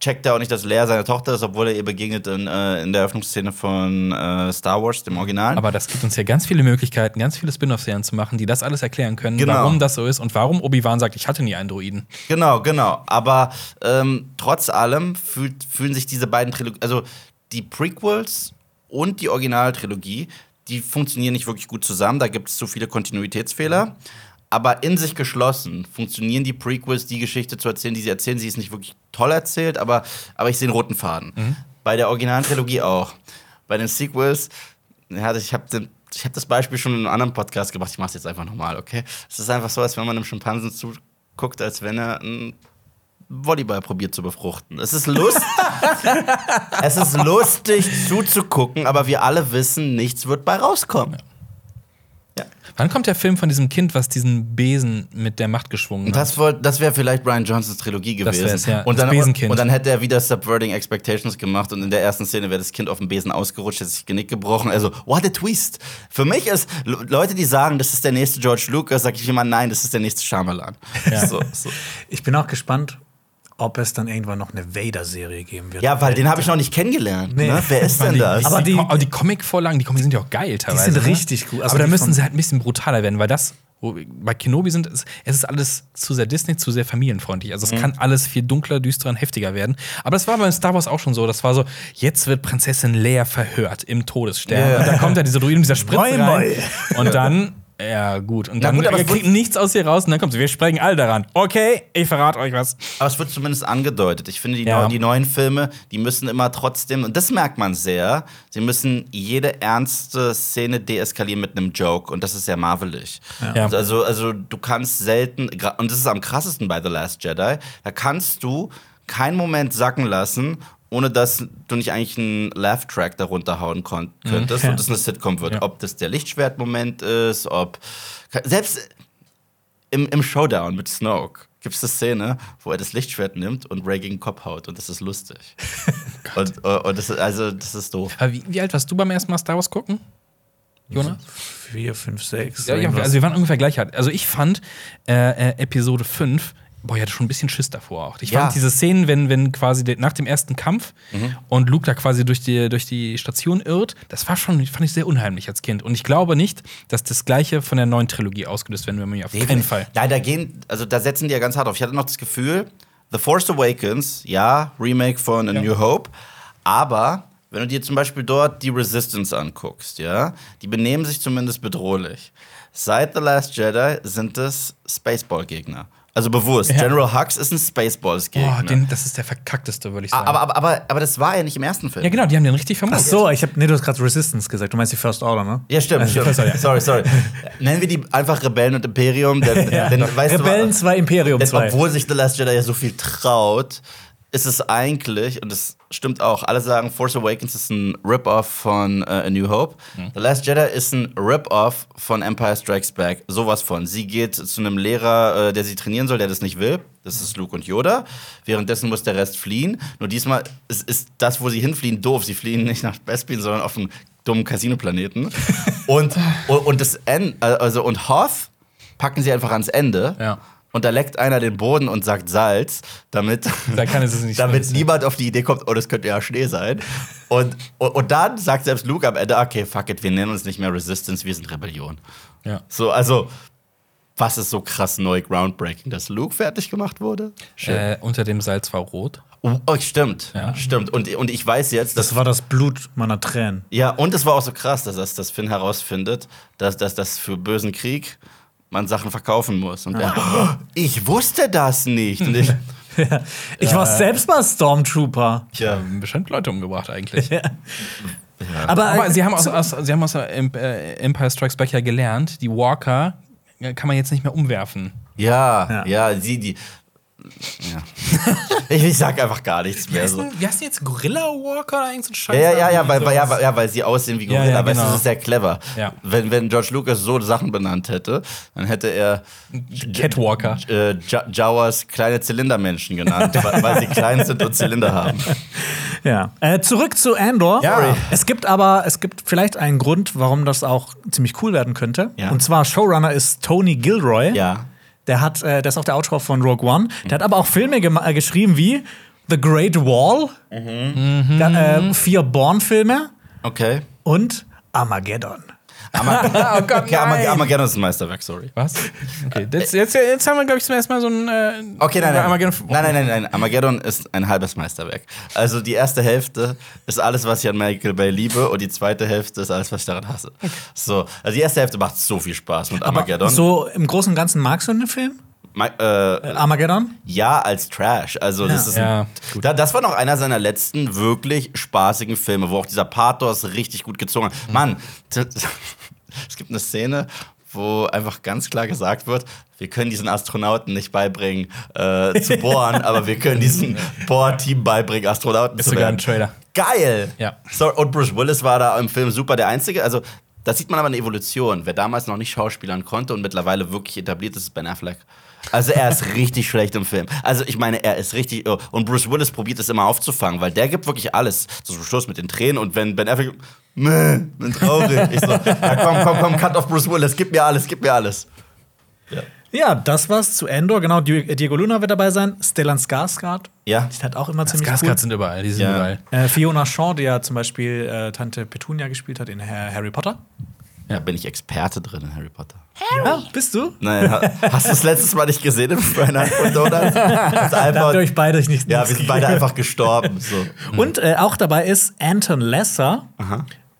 checkt er auch nicht, dass Lea seine Tochter ist, obwohl er ihr begegnet in, äh, in der Eröffnungsszene von äh, Star Wars, dem Original. Aber das gibt uns ja ganz viele Möglichkeiten, ganz viele Spin-off-Serien zu machen, die das alles erklären können, Genau. warum das so ist und warum Obi-Wan sagt, ich hatte nie einen Druiden. Genau, genau. Aber ähm, trotz allem fühlt, fühlen sich diese beiden Trilogien, also die Prequels und die Originaltrilogie, die funktionieren nicht wirklich gut zusammen. Da gibt es zu viele Kontinuitätsfehler. Aber in sich geschlossen funktionieren die Prequels, die Geschichte zu erzählen, die sie erzählen. Sie ist nicht wirklich toll erzählt, aber, aber ich sehe einen roten Faden. Bei der Originaltrilogie auch. Bei den Sequels, ja, ich habe ich hab das Beispiel schon in einem anderen Podcast gemacht. Ich mache es jetzt einfach nochmal, okay? Es ist einfach so, als wenn man einem Schimpansen zuguckt, als wenn er einen Volleyball probiert zu befruchten. Es ist lustig. es ist lustig zuzugucken, aber wir alle wissen, nichts wird bei rauskommen. Wann kommt der Film von diesem Kind, was diesen Besen mit der Macht geschwungen hat? das, woll- das wäre vielleicht Brian Johnsons Trilogie Das gewesen. wär's, ja. und, Das dann, Besenkind. und dann hätte er wieder Subverting Expectations gemacht und in der ersten Szene wäre das Kind auf dem Besen ausgerutscht, hätte sich das Genick gebrochen. Also, what a twist. Für mich ist, Le- Leute, die sagen, das ist der nächste George Lucas, sage ich immer, nein, das ist der nächste Shyamalan. So, so. Ich bin auch gespannt, ob es dann irgendwann noch eine Vader-Serie geben wird. Ja, weil den habe ich noch nicht kennengelernt. Nee. Ne? Wer ist denn die, das? Aber die, die- die Comic-Vorlagen, die Comics sind ja auch geil teilweise. sind ne? richtig gut. Also aber da die müssen sie halt ein bisschen brutaler werden, weil das, wo bei Kenobi sind, es, ist alles zu sehr Disney, zu sehr familienfreundlich. Also es Mhm. kann alles viel dunkler, düsterer und heftiger werden. Aber das war bei Star Wars auch schon so. Das war so, jetzt wird Prinzessin Leia verhört im Todesstern. Ja. Und da kommt ja diese Druiden mit dieser Spritze Moin, rein. moin. Und dann, ja gut. Und Na dann gut, aber wir es kriegen nichts aus hier raus und dann kommt sie, wir sprechen alle daran. Okay, ich verrate euch was. Aber es wird zumindest angedeutet. Ich finde, die, Ja. neu- die neuen Filme, die müssen immer trotzdem, und das merkt man sehr, sie müssen jede ernste Szene deeskalieren mit einem Joke. Und das ist sehr marvelig. Ja. Also, also du kannst selten, und das ist am krassesten bei The Last Jedi, da kannst du keinen Moment sacken lassen, ohne dass du nicht eigentlich einen Laugh-Track darunter hauen kon- könntest Ja. und es eine Sitcom wird. Ja. Ob das der Lichtschwert-Moment ist, ob. Selbst im, im Showdown mit Snoke gibt es eine Szene, wo er das Lichtschwert nimmt und Ray gegen den Kopf haut und das ist lustig. und und das, ist- also, das ist doof. Aber wie, wie alt warst du beim ersten Mal Star Wars gucken? Jonas? Vier, fünf, sechs. Ja, also wir waren ungefähr gleich alt. Also ich fand äh, äh, Episode 5, boah, ich hatte schon ein bisschen Schiss davor auch. Ich Ja. fand diese Szenen, wenn, wenn quasi nach dem ersten Kampf und Luke da quasi durch die, durch die Station irrt, das war schon, fand ich sehr unheimlich als Kind. Und ich glaube nicht, dass das Gleiche von der neuen Trilogie ausgelöst werden wird. Auf keinen Fall. Nein, da gehen, also da setzen die ja ganz hart auf. Ich hatte noch das Gefühl, The Force Awakens, ja, Remake von A Ja. New Hope, aber wenn du dir zum Beispiel dort die Resistance anguckst, ja, die benehmen sich zumindest bedrohlich. Seit The Last Jedi sind es Spaceball-Gegner. Also bewusst. Ja. General Hux ist ein Spaceballs-Gegner. Boah, den, das ist der verkackteste, würde ich sagen. aber, aber, aber, aber das war ja nicht im ersten Film. ja, genau, die haben den richtig Ach vermutet. so, ich hab, nee, du hast gerade Resistance gesagt. Du meinst die First Order, ne? Ja, stimmt. Also, stimmt. Sorry, sorry. Nennen wir die einfach Rebellen und Imperium, denn, denn weißt Rebellen du, 2, Imperium denn 2. obwohl sich The Last Jedi ja so viel traut, ist es eigentlich, und das stimmt auch, alle sagen, Force Awakens ist ein Rip-Off von äh, A New Hope. The Last Jedi ist ein Rip-Off von Empire Strikes Back. Sowas von. Sie geht zu einem Lehrer, äh, der sie trainieren soll, der das nicht will. Das ist Luke und Yoda. Währenddessen muss der Rest fliehen. Nur diesmal ist, ist das, wo sie hinfliehen, doof. Sie fliehen nicht nach Bespin, sondern auf einen dummen Casino-Planeten. und, und, und das End, also und Hoth packen sie einfach ans Ende. Ja. Und da leckt einer den Boden und sagt Salz, damit, Da kann es es nicht damit niemand auf die Idee kommt, oh, das könnte ja Schnee sein. Und, und, und dann sagt selbst Luke am Ende, okay, fuck it, wir nennen uns nicht mehr Resistance, wir sind Rebellion. Ja. So, also, was ist so krass neu, groundbreaking, dass Luke fertig gemacht wurde? Äh, unter dem Salz war rot. Oh, oh, stimmt, Ja. stimmt. Und, und ich weiß jetzt, dass Das war das Blut meiner Tränen. Ja, und es war auch so krass, dass, das, dass Finn herausfindet, dass, dass, dass für bösen Krieg man Sachen verkaufen muss. Und er, oh, ich wusste das nicht. Und ich, Ich war selbst mal Stormtrooper. tja, Bestimmt Leute umgebracht eigentlich. Aber, Aber äh, sie haben aus, aus, sie haben aus der Em- äh, Empire Strikes Back ja gelernt, die Walker äh, kann man jetzt nicht mehr umwerfen. ja, Ja. ja, sie, die. Ja. ich, ich sag einfach gar nichts mehr. So. wie heißt denn jetzt Gorilla Walker oder irgend so ein Scheiß? Ja, ja, ja, ja, weil, weil, ja, weil, ja, weil sie aussehen wie Ja, Gorilla. ja, weißt du, genau. das ist sehr clever. Ja. Wenn, wenn George Lucas so Sachen benannt hätte, dann hätte er Catwalker. äh, Ja- Jawas kleine Zylindermenschen genannt, weil, weil sie klein sind und Zylinder haben. Ja. Äh, zurück zu Andor. Ja. Es gibt aber, es gibt vielleicht einen Grund, warum das auch ziemlich cool werden könnte. Ja. Und zwar Showrunner ist Tony Gilroy. Ja. Der hat, äh, der ist auch der Autor von Rogue One. Der hat aber auch Filme äh, geschrieben wie The Great Wall, Mhm. dann, äh, vier Bourne-Filme Okay. und Armageddon. Arma Oh Gott, okay, Arma nein. Armageddon ist ein Meisterwerk, sorry. Was? Okay, jetzt, jetzt, jetzt haben wir, glaube ich, zum ersten Mal so ein. Äh, Okay, nein, nein. Armageddon- Nein, nein, nein, nein. Armageddon ist ein halbes Meisterwerk. Also die erste Hälfte ist alles, was ich an Michael Bay liebe, und die zweite Hälfte ist alles, was ich daran hasse. So, also die erste Hälfte macht so viel Spaß mit Armageddon. So im Großen und Ganzen magst du den Film? Ma äh, Armageddon? ja, als Trash. Also das Ja. ist Ja, da, das war noch einer seiner letzten wirklich spaßigen Filme, wo auch dieser Pathos richtig gut gezogen hat. Mann, das- es gibt eine Szene, wo einfach ganz klar gesagt wird, wir können diesen Astronauten nicht beibringen äh, zu bohren, aber wir können diesem Bohrteam beibringen, Astronauten Ist zu sogar ein werden. Trailer. Geil! Ja. So, und Bruce Willis war da im Film super der Einzige. Also, da sieht man aber eine Evolution. Wer damals noch nicht schauspielern konnte und mittlerweile wirklich etabliert ist, ist Ben Affleck. Also, er ist richtig schlecht im Film. Also, ich meine, er ist richtig. oh, Und Bruce Willis probiert es immer aufzufangen, weil der gibt wirklich alles. So zum Schluss mit den Tränen und wenn Ben Affleck. Meh, bin traurig. Ich so, ja, komm, komm, komm, cut auf Bruce Willis, gib mir alles, gib mir alles. Ja, das war's zu Endor. Genau, Di- Diego Luna wird dabei sein. Stellan Skarsgård. Ja. Die hat auch immer ziemlich Skarsgård gut. sind überall, die sind Ja. überall. Äh, Fiona Shaw, die ja zum Beispiel äh, Tante Petunia gespielt hat in Ha- Harry Potter. Ja, bin ich Experte drin in Harry Potter. Ja, bist du? Nein, ha- hast du es letztes Mal nicht gesehen im Friday Night von Donuts? Das einfach, euch beide nicht ja, wir sind beide einfach gestorben. So. Und äh, auch dabei ist Anton Lesser.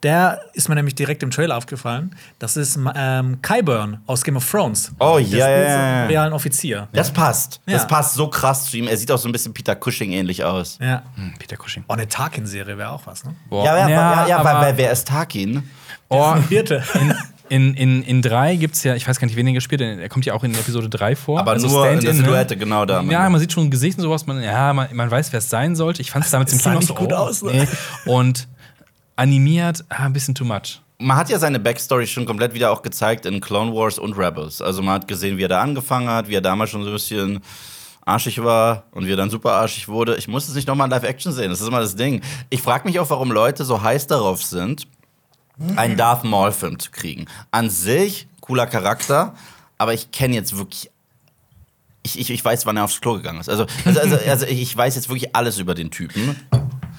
Der ist mir nämlich direkt im Trailer aufgefallen. Das ist ähm, Kyburn aus Game of Thrones. Oh, ja, ja, ja. realen Offizier. Das passt. Das Ja. passt so krass zu ihm. Er sieht auch so ein bisschen Peter Cushing ähnlich aus. Ja. Hm, Peter Cushing. Oh, eine Tarkin-Serie wäre auch was, ne? Boah. Ja, ja, ja, ja, weil, aber- weil wer ist Tarkin? Oh, Vierte. in, in, in drei gibt es ja, ich weiß gar nicht, wen er gespielt hat, er kommt ja auch in Episode 3 vor. Aber Also nur in der Stand-in, Silhouette, genau da. Ja, man sieht schon Gesicht und sowas, man, ja, man, man weiß, wer es sein sollte. Ich fand es damals im Kino nicht so, gut oh, aus, ne? Nee. Und animiert, ah, ein bisschen too much. Man hat ja seine Backstory schon komplett wieder auch gezeigt in Clone Wars und Rebels. Also man hat gesehen, wie er da angefangen hat, wie er damals schon so ein bisschen arschig war und wie er dann super arschig wurde. Ich muss es nicht nochmal in Live-Action sehen, das ist immer das Ding. Ich frage mich auch, warum Leute so heiß darauf sind, einen Darth Maul-Film zu kriegen. An sich, cooler Charakter, aber ich kenne jetzt wirklich ich, ich, ich weiß, wann er aufs Klo gegangen ist. Also, also, also, also ich weiß jetzt wirklich alles über den Typen.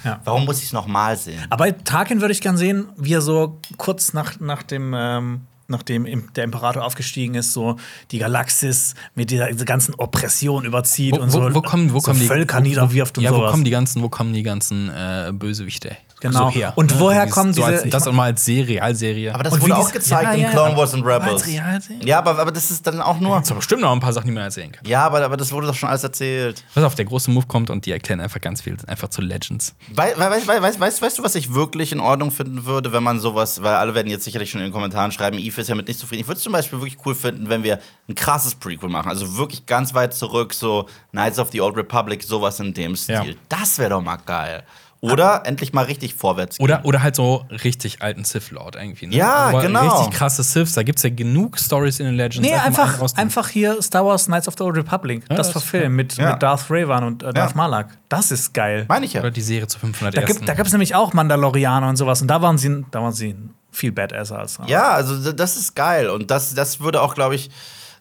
Ja. Warum muss ich es nochmal sehen? Aber Tarkin würde ich gern sehen, wie er so kurz nach, nach dem. Ähm Nachdem der Imperator aufgestiegen ist, so die Galaxis mit dieser, dieser ganzen Oppression überzieht Wo, und so, wo, wo kommen, wo so kommen die Völker wo, niederwirft und ja, sowas. wo kommen die ganzen, wo kommen die ganzen äh, Bösewichte Genau. so her? Und Ne? woher kommen so diese- als, das auch mal als Serie, Realserie. Aber das Und wurde auch gezeigt Ja, in ja, Clone Wars und Rebels. als Realserie? Ja, aber, aber das ist dann auch nur. Aber bestimmt noch ein paar Sachen, die man erzählen kann. Ja, aber, aber das wurde doch schon alles erzählt. Pass auf, der große Move kommt und die erklären einfach ganz viel, einfach zu Legends. Wei- wei- Weißt wei weißt- weißt- weißt du, was ich wirklich in Ordnung finden würde, wenn man sowas, weil alle werden jetzt sicherlich schon in den Kommentaren schreiben, Eve ist ja mit nicht zufrieden. Ich würde es zum Beispiel wirklich cool finden, wenn wir ein krasses Prequel machen. Also wirklich ganz weit zurück, so Knights of the Old Republic, sowas in dem Stil. Ja. Das wäre doch mal geil. Oder endlich mal richtig vorwärts gehen. Oder, oder halt so richtig alten Sith Lord irgendwie. Ne? Ja, Aber genau. Richtig krasse Siths. Da gibt es ja genug Stories in den Legends. Nee, einfach, einfach hier Star Wars Knights of the Old Republic. das das- verfilmen mit, Ja. mit Darth Ravan und äh, Darth Ja. Malak. Das ist geil. Meine ich ja. Oder die Serie zu 500 Da, gibt, da gab es nämlich auch Mandalorianer und sowas. Und da waren sie, da waren sie viel badasser als. Ja, also das ist geil. Und das, das würde auch, glaube ich,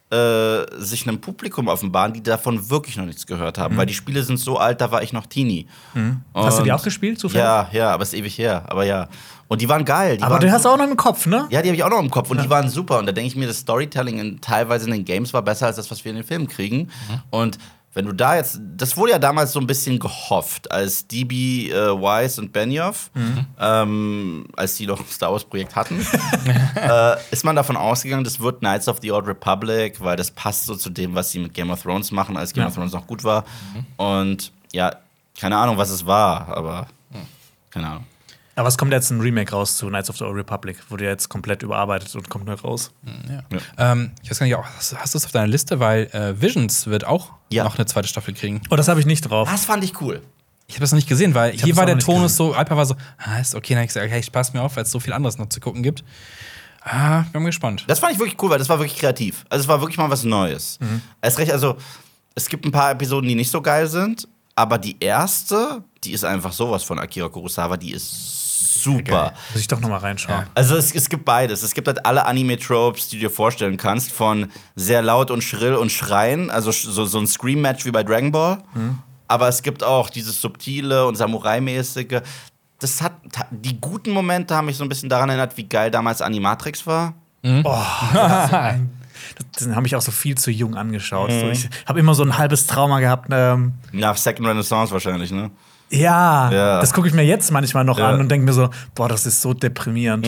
äh, sich einem Publikum offenbaren, die davon wirklich noch nichts gehört haben. Weil die Spiele sind so alt, da war ich noch Teenie. Mhm. Hast du die auch gespielt, zufällig? Ja, ja, aber ist ewig her. Aber ja. Und die waren geil. Die Aber waren du hast auch noch im Kopf, ne? Ja, die habe ich auch noch im Kopf und die waren super. Und da denke ich mir, das Storytelling in, teilweise in den Games war besser als das, was wir in den Filmen kriegen. Mhm. Und wenn du da jetzt, das wurde ja damals so ein bisschen gehofft, als DB äh, Wise und Benioff, Mhm. ähm, als die noch ein Star Wars Projekt hatten, äh, ist man davon ausgegangen, das wird Knights of the Old Republic, weil das passt so zu dem, was sie mit Game of Thrones machen, als Game Ja. of Thrones noch gut war. Und ja, keine Ahnung, was es war, aber keine Ahnung. Aber es kommt jetzt ein Remake raus zu Knights of the Old Republic. Wurde ja jetzt komplett überarbeitet und kommt neu raus. Ja. Ähm, ich weiß gar nicht, hast, hast du es auf deiner Liste? Weil äh, Visions wird auch Ja. noch eine zweite Staffel kriegen. Oh, das habe ich nicht drauf. Das fand ich cool. Ich habe das noch nicht gesehen, weil hier war der Tonus so, Alper war so, ah, ist okay, dann hab ich gesagt, okay, ich passe mir auf, weil es so viel anderes noch zu gucken gibt. Ah, bin gespannt. Das fand ich wirklich cool, weil das war wirklich kreativ. Also es war wirklich mal was Neues. Erst recht, also es gibt ein paar Episoden, die nicht so geil sind, aber die erste, die ist einfach sowas von Akira Kurosawa, die ist super. Muss ich doch noch mal reinschauen. Ja. Also es, es gibt beides. Es gibt halt alle Anime-Tropes, die du dir vorstellen kannst, von sehr laut und schrill und schreien, also so, so ein Scream-Match wie bei Dragon Ball. Aber es gibt auch dieses subtile und Samurai-mäßige. Das hat die guten Momente haben mich so ein bisschen daran erinnert, wie geil damals Animatrix war. Den habe ich auch so viel zu jung angeschaut. So, ich habe immer so ein halbes Trauma gehabt. Ähm, Nach Second Renaissance wahrscheinlich, ne? Ja, Ja. das gucke ich mir jetzt manchmal noch Ja. an und denke mir so, boah, das ist so deprimierend.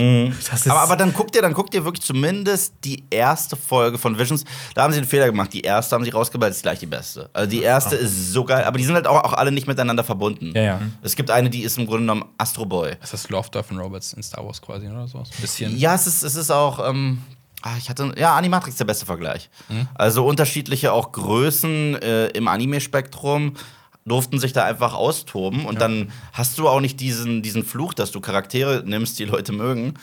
Das ist Aber, aber dann guckt ihr, dann guckt ihr wirklich zumindest die erste Folge von Visions. Da haben sie einen Fehler gemacht. Die erste haben sie rausgeballt, ist gleich die beste. Also die erste ist so geil, aber die sind halt auch, auch alle nicht miteinander verbunden. Ja, ja. Es gibt eine, die ist im Grunde genommen Astro Boy. Ist das Love, Death and Robots in Star Wars quasi oder so? Ein bisschen. Ja, es ist, es ist auch. Ähm, ah, ich hatte. Ja, Animatrix ist der beste Vergleich. Also unterschiedliche auch Größen äh, im Anime-Spektrum durften sich da einfach austoben und dann hast du auch nicht diesen, diesen Fluch, dass du Charaktere nimmst, die Leute mögen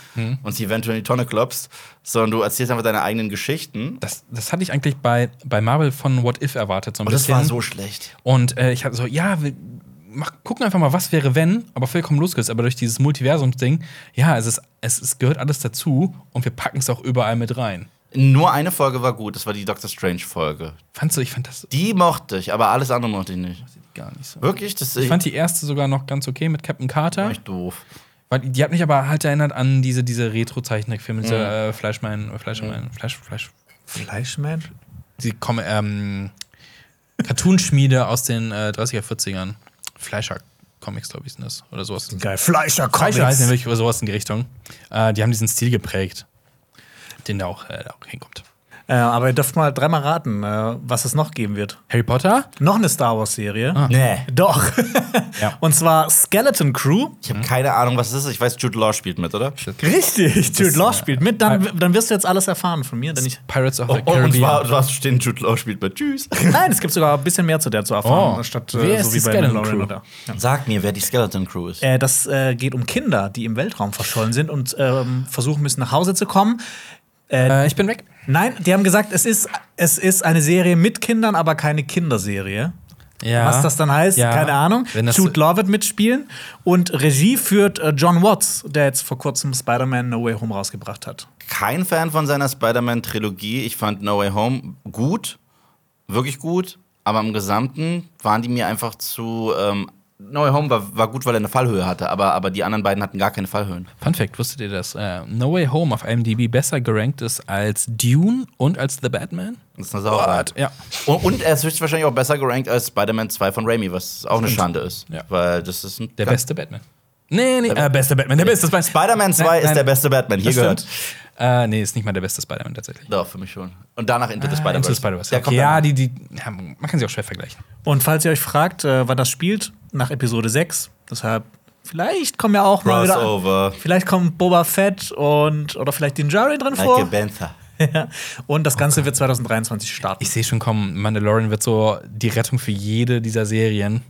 und sie eventuell in die Tonne klopfst, sondern du erzählst einfach deine eigenen Geschichten. Das, das hatte ich eigentlich bei, bei Marvel von What If erwartet, so ein Und das bisschen. war so schlecht. Und äh, ich hatte so, ja, wir mach, gucken einfach mal, was wäre, wenn, aber vollkommen losgelöst. Aber durch dieses Multiversums-Ding, ja, es, ist, es, es gehört alles dazu und wir packen es auch überall mit rein. Nur eine Folge war gut, das war die Doctor Strange-Folge. Fandst du, ich fand das Die mochte ich, aber alles andere mochte ich nicht. Gar nicht so. Wirklich? Das Ich fand die erste sogar noch ganz okay mit Captain Carter. echt doof. Weil die hat mich aber halt erinnert an diese, diese Retro-Zeichentrickfilme, diese äh, Fleischmann, Fleischmann, Fleisch, Fleisch, Fleischman? die kommen, ähm, Cartoonschmiede aus den äh, 30er, 40ern. Fleischer-Comics, glaube ich, sind das. Oder sowas. Geil. Fleischer Fleischer heißen ja Comics. wirklich oder sowas in die Richtung. Äh, die haben diesen Stil geprägt, den da auch, äh, da auch hinkommt. Äh, aber ihr dürft mal dreimal raten, äh, was es noch geben wird. Harry Potter? Noch eine Star Wars-Serie. Nee. Doch. Ja. Und zwar Skeleton Crew. Ich habe keine Ahnung, was das ist. Ich weiß, Jude Law spielt mit, oder? Richtig, Jude Law äh, spielt mit. Dann, dann wirst du jetzt alles erfahren von mir. Denn ich, Pirates of Oh, the oh, und Caribbean. zwar, du hast stehen, Jude Law spielt mit. Tschüss. nein, es gibt sogar ein bisschen mehr zu der zu erfahren, Oh. statt Wer äh, ist so die wie bei Skeleton Crew? oder. Ja. Sag mir, wer die Skeleton Crew ist. Äh, das äh, geht um Kinder, die im Weltraum verschollen sind und ähm, versuchen müssen, nach Hause zu kommen. äh, ich bin weg. Nein, die haben gesagt, es ist, es ist eine Serie mit Kindern, aber keine Kinderserie. Ja. Was das dann heißt, Ja. keine Ahnung. Jude Law wird mitspielen und Regie führt äh, John Watts, der jetzt vor kurzem Spider-Man No Way Home rausgebracht hat. Kein Fan von seiner Spider-Man-Trilogie. Ich fand No Way Home gut. Wirklich gut. Aber im Gesamten waren die mir einfach zu. Ähm, no Way Home war, war gut, weil er eine Fallhöhe hatte. Aber, aber die anderen beiden hatten gar keine Fallhöhen. Fun Fact, wusstet ihr, dass äh, No Way Home auf IMDb besser gerankt ist als Dune und als The Batman? Das ist eine Sauerei. Ja. Und, und er ist höchstwahrscheinlich auch besser gerankt als Spider-Man 2 von Raimi, was auch eine Schande ist. Ja. Weil das ist Der beste Batman. Nee, nee, äh, beste Batman, der beste. Spider-Man 2 Nein, ist nein. der beste Batman. Hier Das gehört. stimmt. Äh, nee, ist nicht mal der beste Spider-Man tatsächlich. Doch, für mich schon. Und danach Into the Ah, Spider-Verse. Into the Spider-Verse. Der Okay, kommt ja, danach. die, die, ja, man kann sie auch schwer vergleichen. Und falls ihr euch fragt, äh, wann das spielt, nach Episode 6, deshalb vielleicht kommen ja auch mal wieder. Crossover. Vielleicht kommt Boba Fett und oder vielleicht Din Djarin drin Like a vor. Banther. Und das Ganze wird 2023 starten. Ich sehe schon kommen, Mandalorian wird so die Rettung für jede dieser Serien.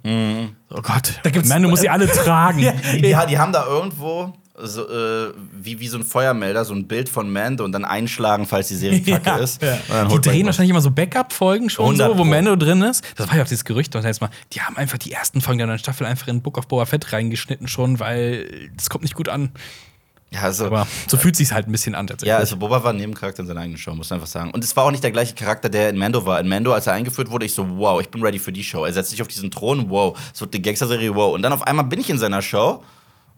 Oh Gott, da gibt's- Man, du musst sie alle tragen. Ja. Die, die haben da irgendwo so, äh, wie, wie so ein Feuermelder, so ein Bild von Mando und dann einschlagen, falls die Serie kacke Ja, ist. ja. Die drehen wahrscheinlich immer so Backup-Folgen schon 100 so, wo. Mando drin ist. Das war ja auch dieses Gerücht, das heißt mal, die haben einfach die ersten Folgen der neuen Staffel einfach in Book of Boba Fett reingeschnitten schon, weil das kommt nicht gut an. Ja, also, Aber so fühlt sich halt ein bisschen an tatsächlich. ja, also Boba war ein Nebencharakter in seiner eigenen Show, muss man einfach sagen. Und es war auch nicht der gleiche Charakter, der in Mando war. In Mando, als er eingeführt wurde, ich so, wow, ich bin ready für die Show. Er setzt sich auf diesen Thron, wow, es wird eine Gangster-Serie, wow. Und dann auf einmal bin ich in seiner Show.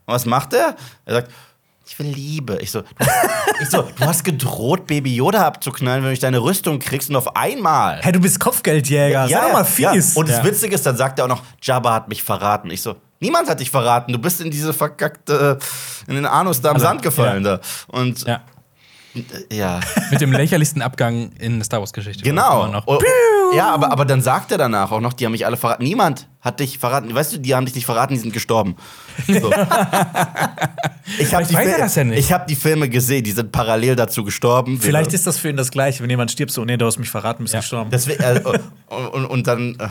Und was macht er? Er sagt, ich will Liebe. Ich so, ich so, du hast gedroht, Baby Yoda abzuknallen, wenn du deine Rüstung kriegst und auf einmal. Hey, du bist Kopfgeldjäger. Sei doch mal fies. Und das Ja. Witzige ist, dann sagt er auch noch, Jabba hat mich verraten. Ich so, niemand hat dich verraten. Du bist in diese verkackte, in den Anus da am Sand gefallen da. Und ja. äh, ja, Mit dem lächerlichsten Abgang in Star Wars-Geschichte. genau. Noch. Oh, ja, aber, aber dann sagt er danach auch noch, die haben mich alle verraten. Niemand hat dich verraten. Weißt du, die haben dich nicht verraten, die sind gestorben. So. ich habe weiß er das ja nicht. Ich habe die Filme gesehen, die sind parallel dazu gestorben. Vielleicht ist das für ihn das Gleiche, wenn jemand stirbt, so, nee, du hast mich verraten, bist Ja. gestorben. Deswegen, äh, und, und, und dann äh,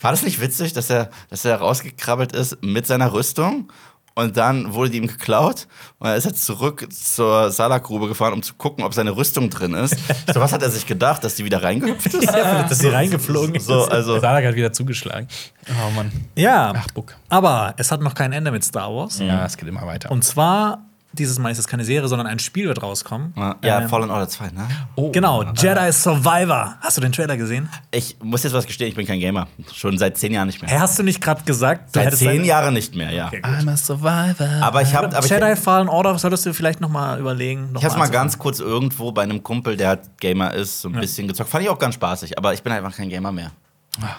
war das nicht witzig, dass er, dass er rausgekrabbelt ist mit seiner Rüstung und dann wurde die ihm geklaut und dann ist er zurück zur Salakgrube gefahren, um zu gucken, ob seine Rüstung drin ist. So, was hat er sich gedacht, dass die wieder reingehüpft ist? dass sie reingeflogen ist. So, also, Sadak hat wieder zugeschlagen. Oh Mann. Ja, Ach, Buck. aber es hat noch kein Ende mit Star Wars. Ja, es geht immer weiter. Und zwar, dieses Mal ist es keine Serie, sondern ein Spiel wird rauskommen. ja, Ähm, Fallen Order 2, ne? oh, Genau, Jedi Survivor. Hast du den Trailer gesehen? Ich muss jetzt was gestehen, ich bin kein Gamer. Schon seit zehn Jahren nicht mehr. Hast du nicht gerade gesagt, du Seit zehn Jahren nicht mehr, ja. Okay. I'm a survivor. Aber ich habe aber ich, Jedi Fallen Order, solltest du vielleicht noch mal überlegen. noch Ich hab's mal anzufangen. ganz kurz irgendwo bei einem Kumpel, der halt Gamer ist, so ein bisschen gezockt. Fand ich auch ganz spaßig, aber ich bin einfach kein Gamer mehr.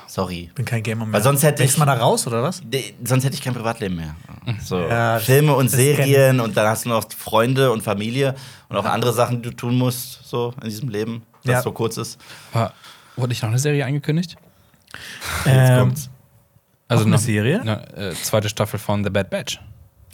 Sorry. Ich bin kein Gamer mehr. Weil sonst hätte ich- mal da raus, oder was? De- Sonst hätte ich kein Privatleben mehr. So Ja, Filme und Serien und dann hast du noch Freunde und Familie und auch andere Sachen, die du tun musst, so in diesem Leben, das Ja. so kurz ist. War, wurde nicht noch eine Serie angekündigt? Jetzt Ähm, kommt's. Noch eine Serie? Na, äh, zweite Staffel von The Bad Batch.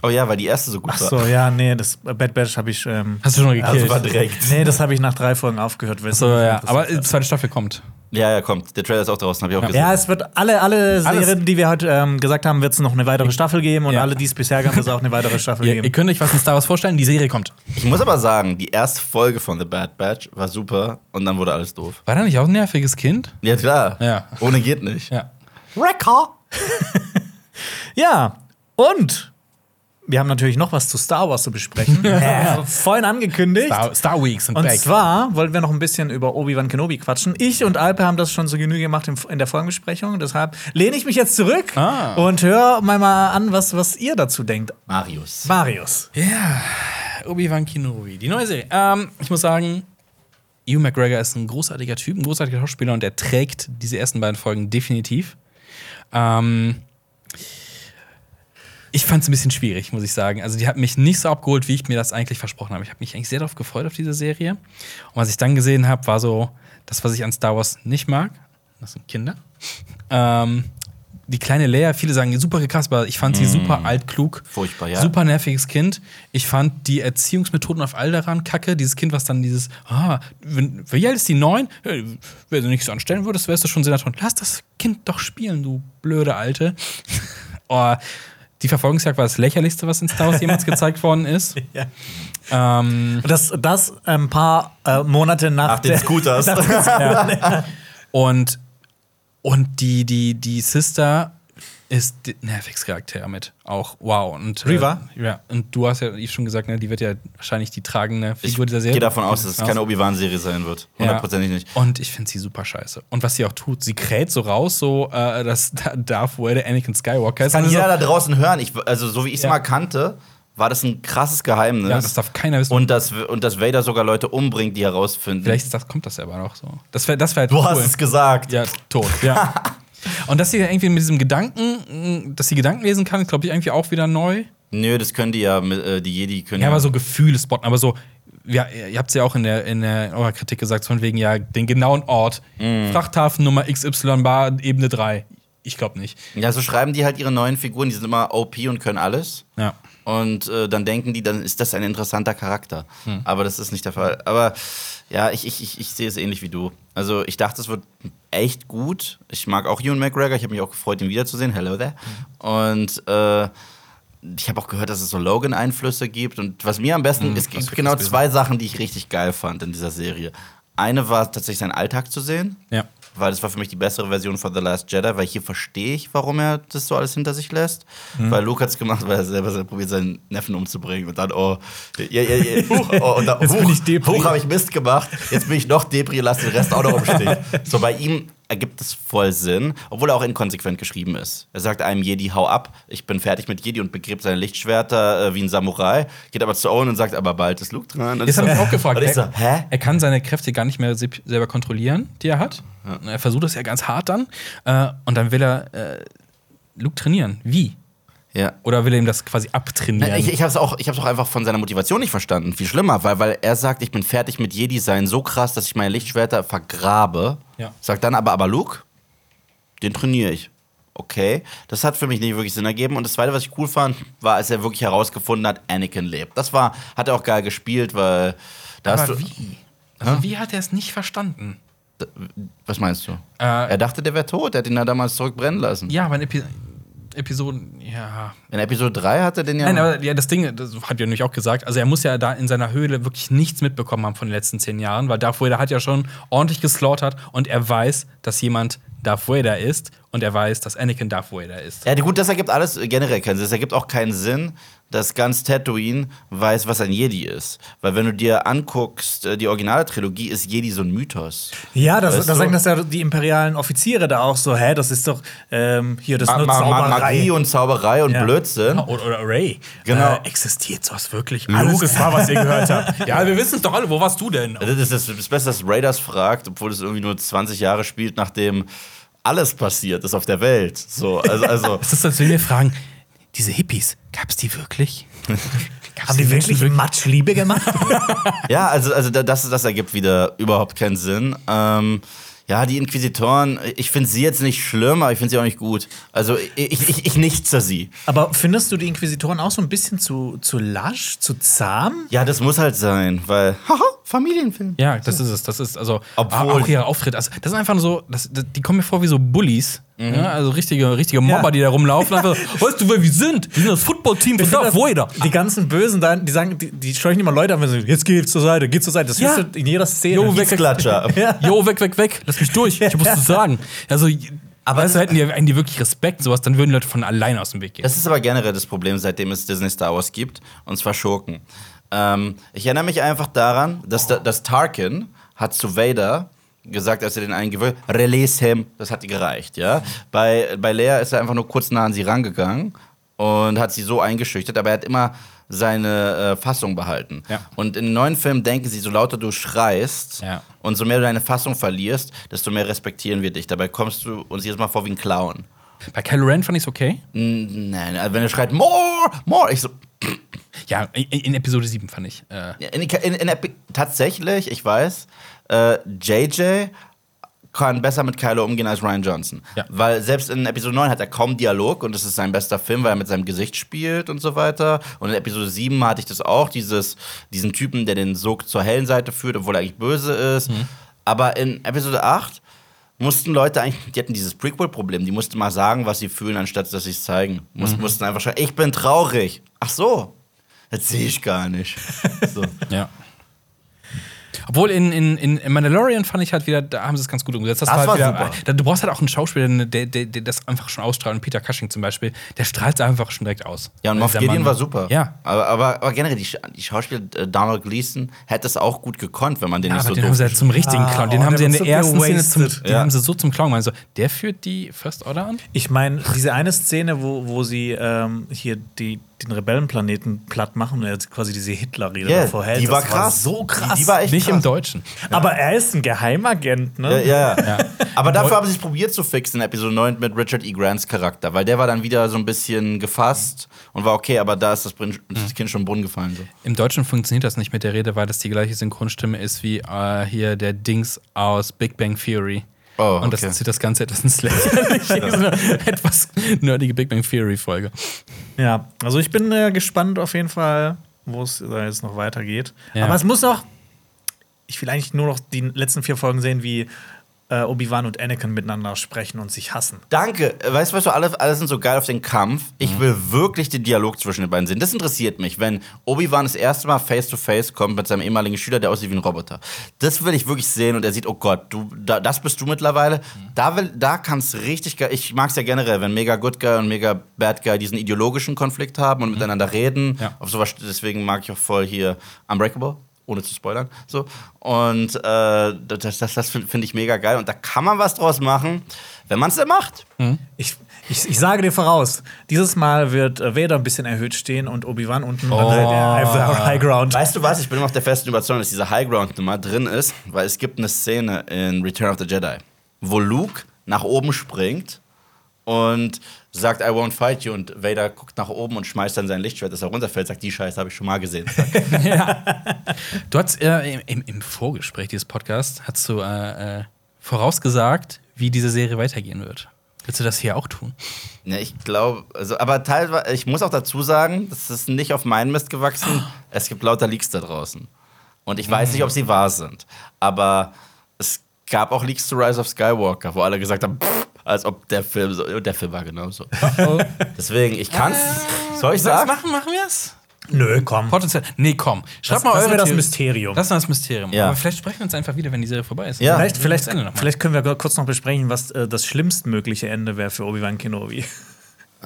Oh ja, weil die erste so gut Ach war. so, ja, nee, das Bad Batch habe ich. Ähm, Hast du schon mal Also gekillt? verdreckt. nee, das habe ich nach drei Folgen aufgehört. so, ja. Aber die zweite Staffel kommt. Ja, ja, kommt. Der Trailer ist auch draußen, habe ich auch gesehen. Ja, es wird alle, alle Serien, die wir heute ähm, gesagt haben, wird es noch eine weitere Staffel geben und Ja. alle, die es bisher gab, wird es auch eine weitere Staffel Ihr, ihr geben. könnt euch was in Star Wars vorstellen, die Serie kommt. Ich muss aber sagen, die erste Folge von The Bad Batch war super und dann wurde alles doof. War da nicht auch ein nerviges Kind? Ja, klar. Ja. Ohne geht nicht. Ja. Wrecker! ja, und wir haben natürlich noch was zu Star Wars zu besprechen. ja. Vorhin angekündigt. Star, Star Weeks Und back. zwar wollten wir noch ein bisschen über Obi-Wan Kenobi quatschen. Ich und Alpe haben das schon so Genüge gemacht in, der Folgenbesprechung. Deshalb lehne ich mich jetzt zurück Ah. und höre mal, mal an, was, was ihr dazu denkt. Marius. Marius. Ja, Obi-Wan Kenobi, die neue Serie. Ähm, ich muss sagen, Hugh McGregor ist ein großartiger Typ, ein großartiger Schauspieler und er trägt diese ersten beiden Folgen definitiv. Ähm, ich fand es ein bisschen schwierig, muss ich sagen. Also, die hat mich nicht so abgeholt, wie ich mir das eigentlich versprochen habe. Ich habe mich eigentlich sehr darauf gefreut, auf diese Serie. Und was ich dann gesehen habe, war so das, was ich an Star Wars nicht mag. Das sind Kinder. Ähm, die kleine Leia, viele sagen super krass, aber ich fand sie super altklug. Furchtbar, ja. Super nerviges Kind. Ich fand die Erziehungsmethoden auf Alderan kacke. Dieses Kind, was dann dieses, ah, wenn, wie alt ist die? Neun? Wenn du nichts anstellen würdest, wärst du schon Senator. Lass das Kind doch spielen, du blöde Alte. oh, die Verfolgungsjagd war das lächerlichste, was in Star Wars jemals gezeigt worden ist. Ja. Ähm, das, das ein paar äh, Monate nach, Nach den der- Scooters. und und die, die, die Sister ist der nervigste Charakter mit. Auch wow. Und, äh, Reva? ja, und du hast ja Yves schon gesagt, ne, die wird ja wahrscheinlich die tragende Ich Figur dieser Serie. gehe davon aus, dass es keine Obi-Wan-Serie sein wird. Hundertprozentig nicht. Und ich finde sie super scheiße. Und was sie auch tut, sie kräht so raus, so äh, dass Darth Vader Anakin Skywalker ist. Kann Und so, jeder da draußen hören. Ich, also, so wie ich es Ja. mal kannte, war das ein krasses Geheimnis. ja, das darf keiner wissen. und, dass, und dass Vader sogar Leute umbringt, die herausfinden. Vielleicht das, kommt das ja aber noch so. Das wäre das wär halt du cool. hast es gesagt. Ja, tot. Ja. Und dass sie irgendwie mit diesem Gedanken, dass sie Gedanken lesen kann, glaube ich, irgendwie auch wieder neu. Nö, das können die ja, äh, die Jedi können Ja, aber so Gefühle spotten, aber so. Ja, ihr habt es ja auch in der, in der in eurer Kritik gesagt, von wegen ja den genauen Ort. Frachthafen Nummer XY Bar, Ebene 3. Ich glaube nicht. Ja, so schreiben die halt ihre neuen Figuren, die sind immer OP und können alles. Ja. Und äh, dann denken die, dann ist das ein interessanter Charakter. Aber das ist nicht der Fall. Aber ja, ich, ich, ich, ich sehe es ähnlich wie du. Also ich dachte, es wird echt gut. Ich mag auch Ewan McGregor. Ich habe mich auch gefreut, ihn wiederzusehen. Hello there. Und äh, ich habe auch gehört, dass es so Logan-Einflüsse gibt. Und was mir am besten ist, es gibt genau zwei Sachen, die ich richtig geil fand in dieser Serie. Eine war tatsächlich seinen Alltag zu sehen. Ja. Weil das war für mich die bessere Version von The Last Jedi, weil hier verstehe ich, warum er das so alles hinter sich lässt. Weil Luke hat es gemacht, weil er selber probiert, seinen Neffen umzubringen. Und dann, oh, ja, ja, ja, oh und dann, Jetzt huch, bin ich Depri. Huch, habe ich Mist gemacht. Jetzt bin ich noch Depri, lass den Rest auch noch umstehen. So, bei ihm ergibt es voll Sinn, obwohl er auch inkonsequent geschrieben ist. Er sagt einem Jedi, hau ab, ich bin fertig mit Jedi und begräbt seine Lichtschwerter äh, wie ein Samurai, geht aber zu Owen und sagt, aber bald ist Luke dran. Und Jetzt habe ich auch gefragt. Ich so, er, hä? er kann seine Kräfte gar nicht mehr se- selber kontrollieren, die er hat. Er versucht das ja ganz hart dann. Äh, und dann will er äh, Luke trainieren. Wie? Ja. Oder will er ihm das quasi abtrainieren? Ich, ich habe es auch, ich hab's auch einfach von seiner Motivation nicht verstanden. Viel schlimmer, weil, weil er sagt, ich bin fertig mit Jedi sein, so krass, dass ich meine Lichtschwerter vergrabe. Ja. Sagt dann aber, aber Luke, den trainiere ich. Okay, das hat für mich nicht wirklich Sinn ergeben. Und das Zweite, was ich cool fand, war, als er wirklich herausgefunden hat, Anakin lebt. Das war, hat er auch geil gespielt, weil da hast Aber du. wie? Also, wie hat er es nicht verstanden? Was meinst du? Äh, er dachte, der wäre tot. Er hat ihn ja damals zurückbrennen lassen. ja, aber in Epi Episoden, ja. In Episode 3 hat er den ja. Nein, aber ja, das Ding, das hat ja nämlich auch gesagt, also er muss ja da in seiner Höhle wirklich nichts mitbekommen haben von den letzten zehn Jahren, weil Darth Vader hat ja schon ordentlich geslaughtert und er weiß, dass jemand Darth Vader ist und er weiß, dass Anakin Darth Vader ist. Ja, gut, das ergibt alles generell keinen Sinn. Es ergibt auch keinen Sinn, dass ganz Tatooine weiß, was ein Jedi ist. Weil wenn du dir anguckst, äh, die originale Trilogie ist Jedi so ein Mythos. Ja, das, da sagen das ja die imperialen Offiziere da auch so, hä, das ist doch ähm, hier das Ma nur Ma Ma Zauberei. Magie und Zauberei und Ja. Blödsinn. Oder, oder Ray. Genau. Äh, existiert sowas wirklich? Alles ist wahr, was ihr gehört habt. ja, wir wissen es doch alle. Wo warst du denn? Das ist das, das Beste, dass Raiders fragt, obwohl es irgendwie nur 20 Jahre spielt, nachdem alles passiert ist auf der Welt. So, also, also Es ist, als wenn wir fragen, diese Hippies, gab es die wirklich? Gab's Haben die Menschen wirklich Matschliebe gemacht? Ja, also, also da- das, das ergibt wieder überhaupt keinen Sinn. Ähm, ja, die Inquisitoren, ich finde sie jetzt nicht schlimm, aber ich finde sie auch nicht gut. Also ich, ich, ich nichtse sie. Aber findest du die Inquisitoren auch so ein bisschen zu, zu lasch, zu zahm? Ja, das muss halt sein, weil, haha, Familienfilm. Ja, das ist es. Das ist also Obwohl- auch ihr Auftritt. Also, das ist einfach nur so, das, das, die kommen mir vor wie so Bullies. Ja, also richtige, richtige Mobber, Ja. die da rumlaufen. Einfach, weißt du, wer wir sind? Wir sind das Footballteam von Darth das- Vader. Die ganzen Bösen da, die sagen, die, die scheuchen immer Leute an, wenn sie sagen, jetzt geht zur Seite, geht zur Seite. Das Ja. in jeder Szene. Jo, weg, weg, Klatscher. Jo, weg, weg, weg. Lass mich durch. Ich was zu sagen. Also, aber weißt du, hätten die, hätten die wirklich Respekt, sowas, dann würden Leute von alleine aus dem Weg gehen. Das ist aber generell das Problem, seitdem es Disney Star Wars gibt, und zwar Schurken. Ähm, ich erinnere mich einfach daran, dass, da- dass Tarkin hat zu Vader gesagt, als er den einen gewöhnt, release him, das hat ihr gereicht, ja. Bei, bei Leia ist er einfach nur kurz nah an sie rangegangen und hat sie so eingeschüchtert, aber er hat immer seine äh, Fassung behalten. Ja. Und in den neuen Filmen denken sie, so lauter du schreist Ja. und so mehr du deine Fassung verlierst, desto mehr respektieren wir dich. Dabei kommst du uns jedes Mal vor wie ein Clown. Bei Kylo Ren fand ich's okay. Mm, Nein, also wenn er schreit, more, more, ich so, Ja, in, in Episode 7 fand ich. Äh, In, in, tatsächlich, ich weiß, äh, JJ kann besser mit Kylo umgehen als Ryan Johnson. Ja. Weil selbst in Episode 9 hat er kaum Dialog und das ist sein bester Film, weil er mit seinem Gesicht spielt und so weiter. Und in Episode 7 hatte ich das auch, dieses, diesen Typen, der den Sog zur hellen Seite führt, obwohl er eigentlich böse ist. Aber in Episode 8 mussten Leute eigentlich, die hatten dieses Prequel-Problem, die mussten mal sagen, was sie fühlen, anstatt dass sie es zeigen. Muss, Mussten einfach schreien, ich bin traurig. Ach so, das sehe ich gar nicht. so. ja. Obwohl in, in, in Mandalorian fand ich halt wieder, da haben sie es ganz gut umgesetzt. Das halt war wieder, super. Du brauchst halt auch einen Schauspieler, der, der, der das einfach schon ausstrahlt. Und Peter Cushing zum Beispiel, der strahlt einfach schon direkt aus. Ja, und Moff Gideon war super. Ja. Aber, aber, aber generell, die, die Schauspieler äh, Donald Gleason hätte es auch gut gekonnt, wenn man den Ja, nicht aber so den haben sie halt zum richtigen Ah, Clown. Den oh, haben sie in der so ersten Szene zum, den Ja. haben sie so zum Clown. Also, der führt die First Order an? Ich meine, diese eine Szene, wo, wo sie ähm, hier die, den Rebellenplaneten platt machen und er jetzt quasi diese Hitler-Rede Yeah, davor hält. die war das krass. so krass. Die, die war echt Nicht krass. im Deutschen. Aber er ist ein Geheimagent, ne? Ja, ja. Aber dafür haben sie es probiert zu fixen in Episode 9 mit Richard E. Grants Charakter, weil der war dann wieder so ein bisschen gefasst und war okay, aber da ist das, Brin- das Kind schon im Brunnen gefallen. So. Im Deutschen funktioniert das nicht mit der Rede, weil das die gleiche Synchronstimme ist wie äh, hier der Dings aus Big Bang Theory. Oh, Und das okay. zieht das Ganze etwas ins Lächerliche. so eine etwas nerdige Big Bang Theory-Folge. Ja, also ich bin äh, gespannt auf jeden Fall, wo es jetzt noch weitergeht. Ja. Aber es muss noch. Ich will eigentlich nur noch die letzten vier Folgen sehen, wie äh, Obi-Wan und Anakin miteinander sprechen und sich hassen. Danke. Weißt du, was du, alle, alle sind so geil auf den Kampf. Ich Mhm. will wirklich den Dialog zwischen den beiden sehen. Das interessiert mich, wenn Obi-Wan das erste Mal face to face kommt mit seinem ehemaligen Schüler, der aussieht wie ein Roboter. Das will ich wirklich sehen und er sieht, oh Gott, du, da, das bist du mittlerweile. Mhm. Da, will, da kann es richtig geil. Ich mag es ja generell, wenn mega Good Guy und mega Bad Guy diesen ideologischen Konflikt haben und miteinander reden. Mhm. Ja. Auf sowas, deswegen mag ich auch voll hier Unbreakable ohne zu spoilern. So. Und äh, das, das, das finde find ich mega geil. Und da kann man was draus machen, wenn man es denn macht. Ich, ich, ich sage dir voraus, dieses Mal wird äh, Vader ein bisschen erhöht stehen und Obi-Wan unten Oh. auf der High Ground. Weißt du was? Ich bin immer auf der festen Überzeugung, dass diese Highground-Nummer drin ist, weil es gibt eine Szene in Return of the Jedi, wo Luke nach oben springt und sagt, I won't fight you. Und Vader guckt nach oben und schmeißt dann sein Lichtschwert, das er runterfällt, sagt, die Scheiße habe ich schon mal gesehen. Du hast äh, im, im Vorgespräch dieses Podcasts hast du äh, äh, vorausgesagt, wie diese Serie weitergehen wird. Willst du das hier auch tun? Ja, ich glaube, also, aber teilweise, ich muss auch dazu sagen, das ist nicht auf meinen Mist gewachsen. Es gibt lauter Leaks da draußen. Und ich weiß nicht, ob sie wahr sind. Aber es gab auch Leaks zu Rise of Skywalker, wo alle gesagt haben, pff, als ob der Film so, der Film war genauso. Deswegen, ich kann's. Soll ich sagen? machen, machen wir es? Nö, komm. Potenziell. Nee, komm. Schreibt Das- mal das eure wäre das. Mysterium. Das ist das Mysterium. Ja. Aber vielleicht sprechen wir uns einfach wieder, wenn die Serie vorbei ist. Ja. Vielleicht, vielleicht, vielleicht können wir kurz noch besprechen, was äh, das schlimmstmögliche Ende wäre für Obi-Wan Kenobi.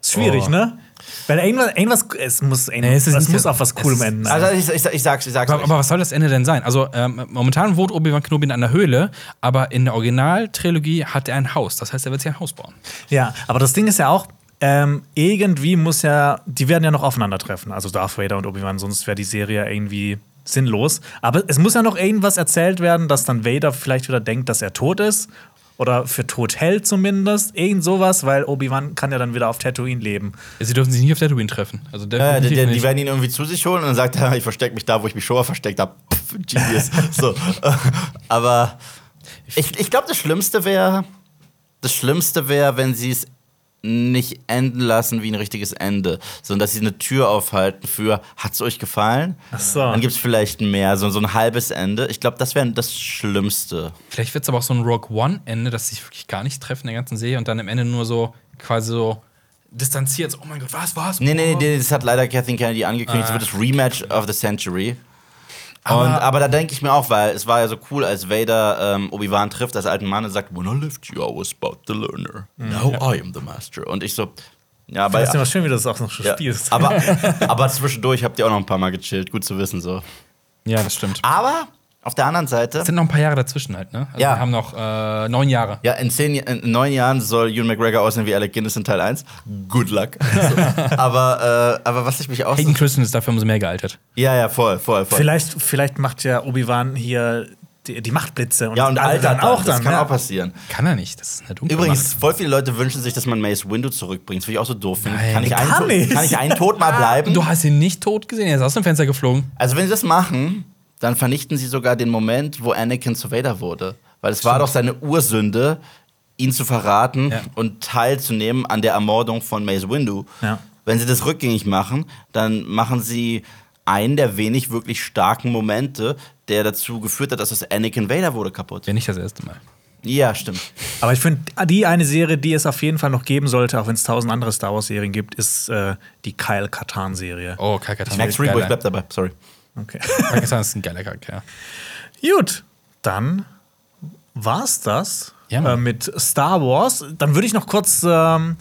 ist schwierig, Oh. ne? Weil irgendwas, irgendwas es muss, Nee, es ist es muss auf was Coolem enden. Also ich, ich, ich sag's, ich sag's Aber, aber was soll das Ende denn sein? Also, ähm, momentan wohnt Obi-Wan Kenobi in einer Höhle, aber in der Originaltrilogie hat er ein Haus. Das heißt, er wird sich ein Haus bauen. Ja, aber das Ding ist ja auch, ähm, irgendwie muss ja, die werden ja noch aufeinandertreffen, also Darth Vader und Obi-Wan, sonst wäre die Serie irgendwie sinnlos. Aber es muss ja noch irgendwas erzählt werden, dass dann Vader vielleicht wieder denkt, dass er tot ist. Oder für tot hält zumindest. Irgend sowas, weil Obi-Wan kann ja dann wieder auf Tatooine leben. Sie dürfen sich nicht auf Tatooine treffen. Also Ja, die, die, die werden ihn irgendwie zu sich holen und dann sagt er, ich verstecke mich da, wo ich mich schon mal versteckt habe. Genius. so. Aber ich, ich glaube, das Schlimmste wäre, das Schlimmste wäre, wenn sie es nicht enden lassen wie ein richtiges Ende, sondern dass sie eine Tür aufhalten für, hat's euch gefallen? Ach so. Dann gibt es vielleicht mehr, so, so ein halbes Ende. Ich glaube, das wäre das Schlimmste. Vielleicht wird es aber auch so ein Rogue One-Ende, dass sie sich wirklich gar nicht treffen in der ganzen Serie und dann am Ende nur so quasi so distanziert. So, oh mein Gott, was, was? Nee, nee, nee, das hat leider Kathleen Kennedy angekündigt. Ah. Das wird das Rematch of the Century. Aber, und, aber da denke ich mir auch, weil es war ja so cool, als Vader ähm, Obi-Wan trifft, als alten Mann und sagt, When I left you, I was about the learner. Now I am the master. Und ich so, ja, aber, Das ist immer schön, wie du das auch noch schon ja, spielst. aber, aber zwischendurch habt ihr auch noch ein paar Mal gechillt. Gut zu wissen so. Ja, das stimmt. Aber auf der anderen Seite, Es sind noch ein paar Jahre dazwischen halt, ne? Also Ja. Wir haben noch äh, neun Jahre. ja, in, zehn, in neun Jahren soll Ewan McGregor aussehen wie Alec Guinness in Teil 1. Good luck. Aber, äh, aber was ich mich auch. Hayden Christensen ist dafür umso mehr gealtert. Ja, ja, voll, voll, voll. vielleicht, vielleicht macht ja Obi-Wan hier die, die Machtblitze. ja, und alle Alter, dann auch das kann ja. auch passieren. Kann er nicht. Das ist eine dunkle Übrigens, Macht. voll viele Leute wünschen sich, dass man Mace Windu zurückbringt. Das finde ich auch so doof. Finde. Nein, Kann, ich einen kann nicht. kann ich einen Tod mal bleiben? Du hast ihn nicht tot gesehen, er ist aus dem Fenster geflogen. Also, wenn sie das machen, dann vernichten sie sogar den Moment, wo Anakin zu Vader wurde. Weil es war doch seine Ursünde, ihn zu verraten Ja. und teilzunehmen an der Ermordung von Mace Windu. Ja. Wenn sie das rückgängig machen, dann machen sie einen der wenig wirklich starken Momente, der dazu geführt hat, dass das Anakin Vader wurde kaputt. Ja, nicht das erste Mal. Ja, stimmt. Aber ich finde, die eine Serie, die es auf jeden Fall noch geben sollte, auch wenn es tausend andere Star Wars-Serien gibt, ist äh, die Kyle Katarn-Serie. Oh, Kakatan. Max Rebo, ich bleib dabei, sorry. Okay. Kakatan ist ein geiler Charakter. Gut, dann war's das Ja, äh, mit Star Wars. Dann würde ich noch kurz ähm,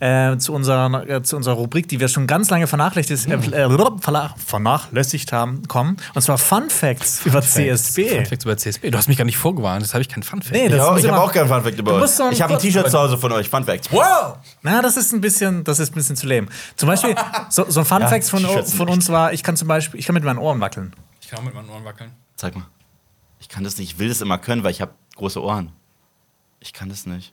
äh, zu, unserer, äh, zu unserer Rubrik, die wir schon ganz lange vernachlässigt, äh, äh, verla- vernachlässigt haben, kommen. Und zwar Fun Facts über CSB. Fun Facts über CSB. Du hast mich gar nicht vorgewarnt, das habe ich kein Fun Fact. Nee, Ich, das auch, muss ich habe auch keinen Funfact über Du euch. so Ich habe ein T-Shirt zu Hause von euch. Funfact. Wow! Na, das ist ein bisschen, das ist ein bisschen zu lame. Zum Beispiel, so, so ein Fun Ja, Fact von, von uns war, ich kann zum Beispiel, ich kann mit meinen Ohren wackeln. Ich kann auch mit meinen Ohren wackeln. Zeig mal. Ich kann das nicht. Ich will das immer können, weil ich habe große Ohren. Ich kann das nicht.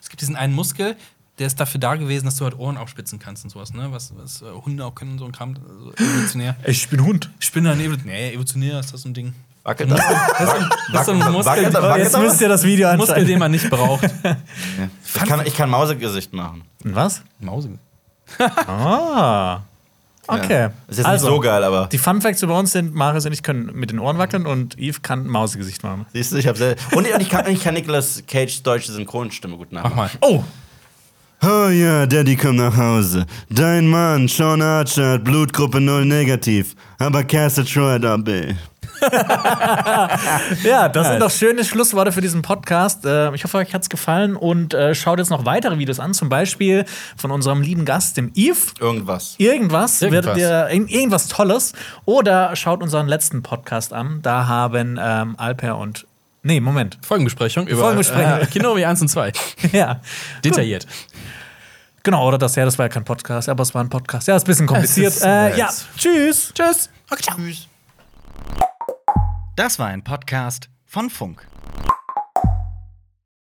Es gibt diesen einen Muskel, der ist dafür da gewesen, dass du halt Ohren aufspitzen kannst und sowas, ne? Was, was äh, Hunde auch können, so ein Kram, so evolutionär. Ich bin Hund. Spinner, nee, nee, evolutionär ist das so ein Ding. Wackelt das? Das ist ein Muskel, wackelt- wackelt jetzt das? müsst ihr das Video Muskel, anschauen. den man nicht braucht. Ich kann, ich kann Mausegesicht machen. Was? Mause. Ah. Okay. Ist jetzt also, nicht so geil, aber. Die Fun Facts über uns sind, Marius und ich können mit den Ohren wackeln und Yves kann ein Mausegesicht machen. Siehst du, ich hab sehr. Und, und ich kann, ich kann Nicolas Cage deutsche Synchronstimme gut nachmachen. Mach mal. Oh! Oh ja, Daddy kommt nach Hause. Dein Mann, Sean Archer, hat Blutgruppe 0 negativ. Aber Castle Troy AB. Ja, das sind doch schöne Schlussworte für diesen Podcast. Äh, ich hoffe, euch hat's gefallen und äh, schaut jetzt noch weitere Videos an, zum Beispiel von unserem lieben Gast, dem Yves. Irgendwas. Irgendwas, Irgendwas. ihr ir- irgendwas Tolles. Oder schaut unseren letzten Podcast an. Da haben ähm, Alper und. Nee, Moment. Folgenbesprechung über Folgenbesprechung. Äh, Kino wie 1 und 2. ja. Detailliert. Genau, oder das, ja, das war ja kein Podcast, aber es war ein Podcast. Ja, ist ein bisschen kompliziert. äh, ja, tschüss. Tschüss. Tschüss. Das war ein Podcast von Funk.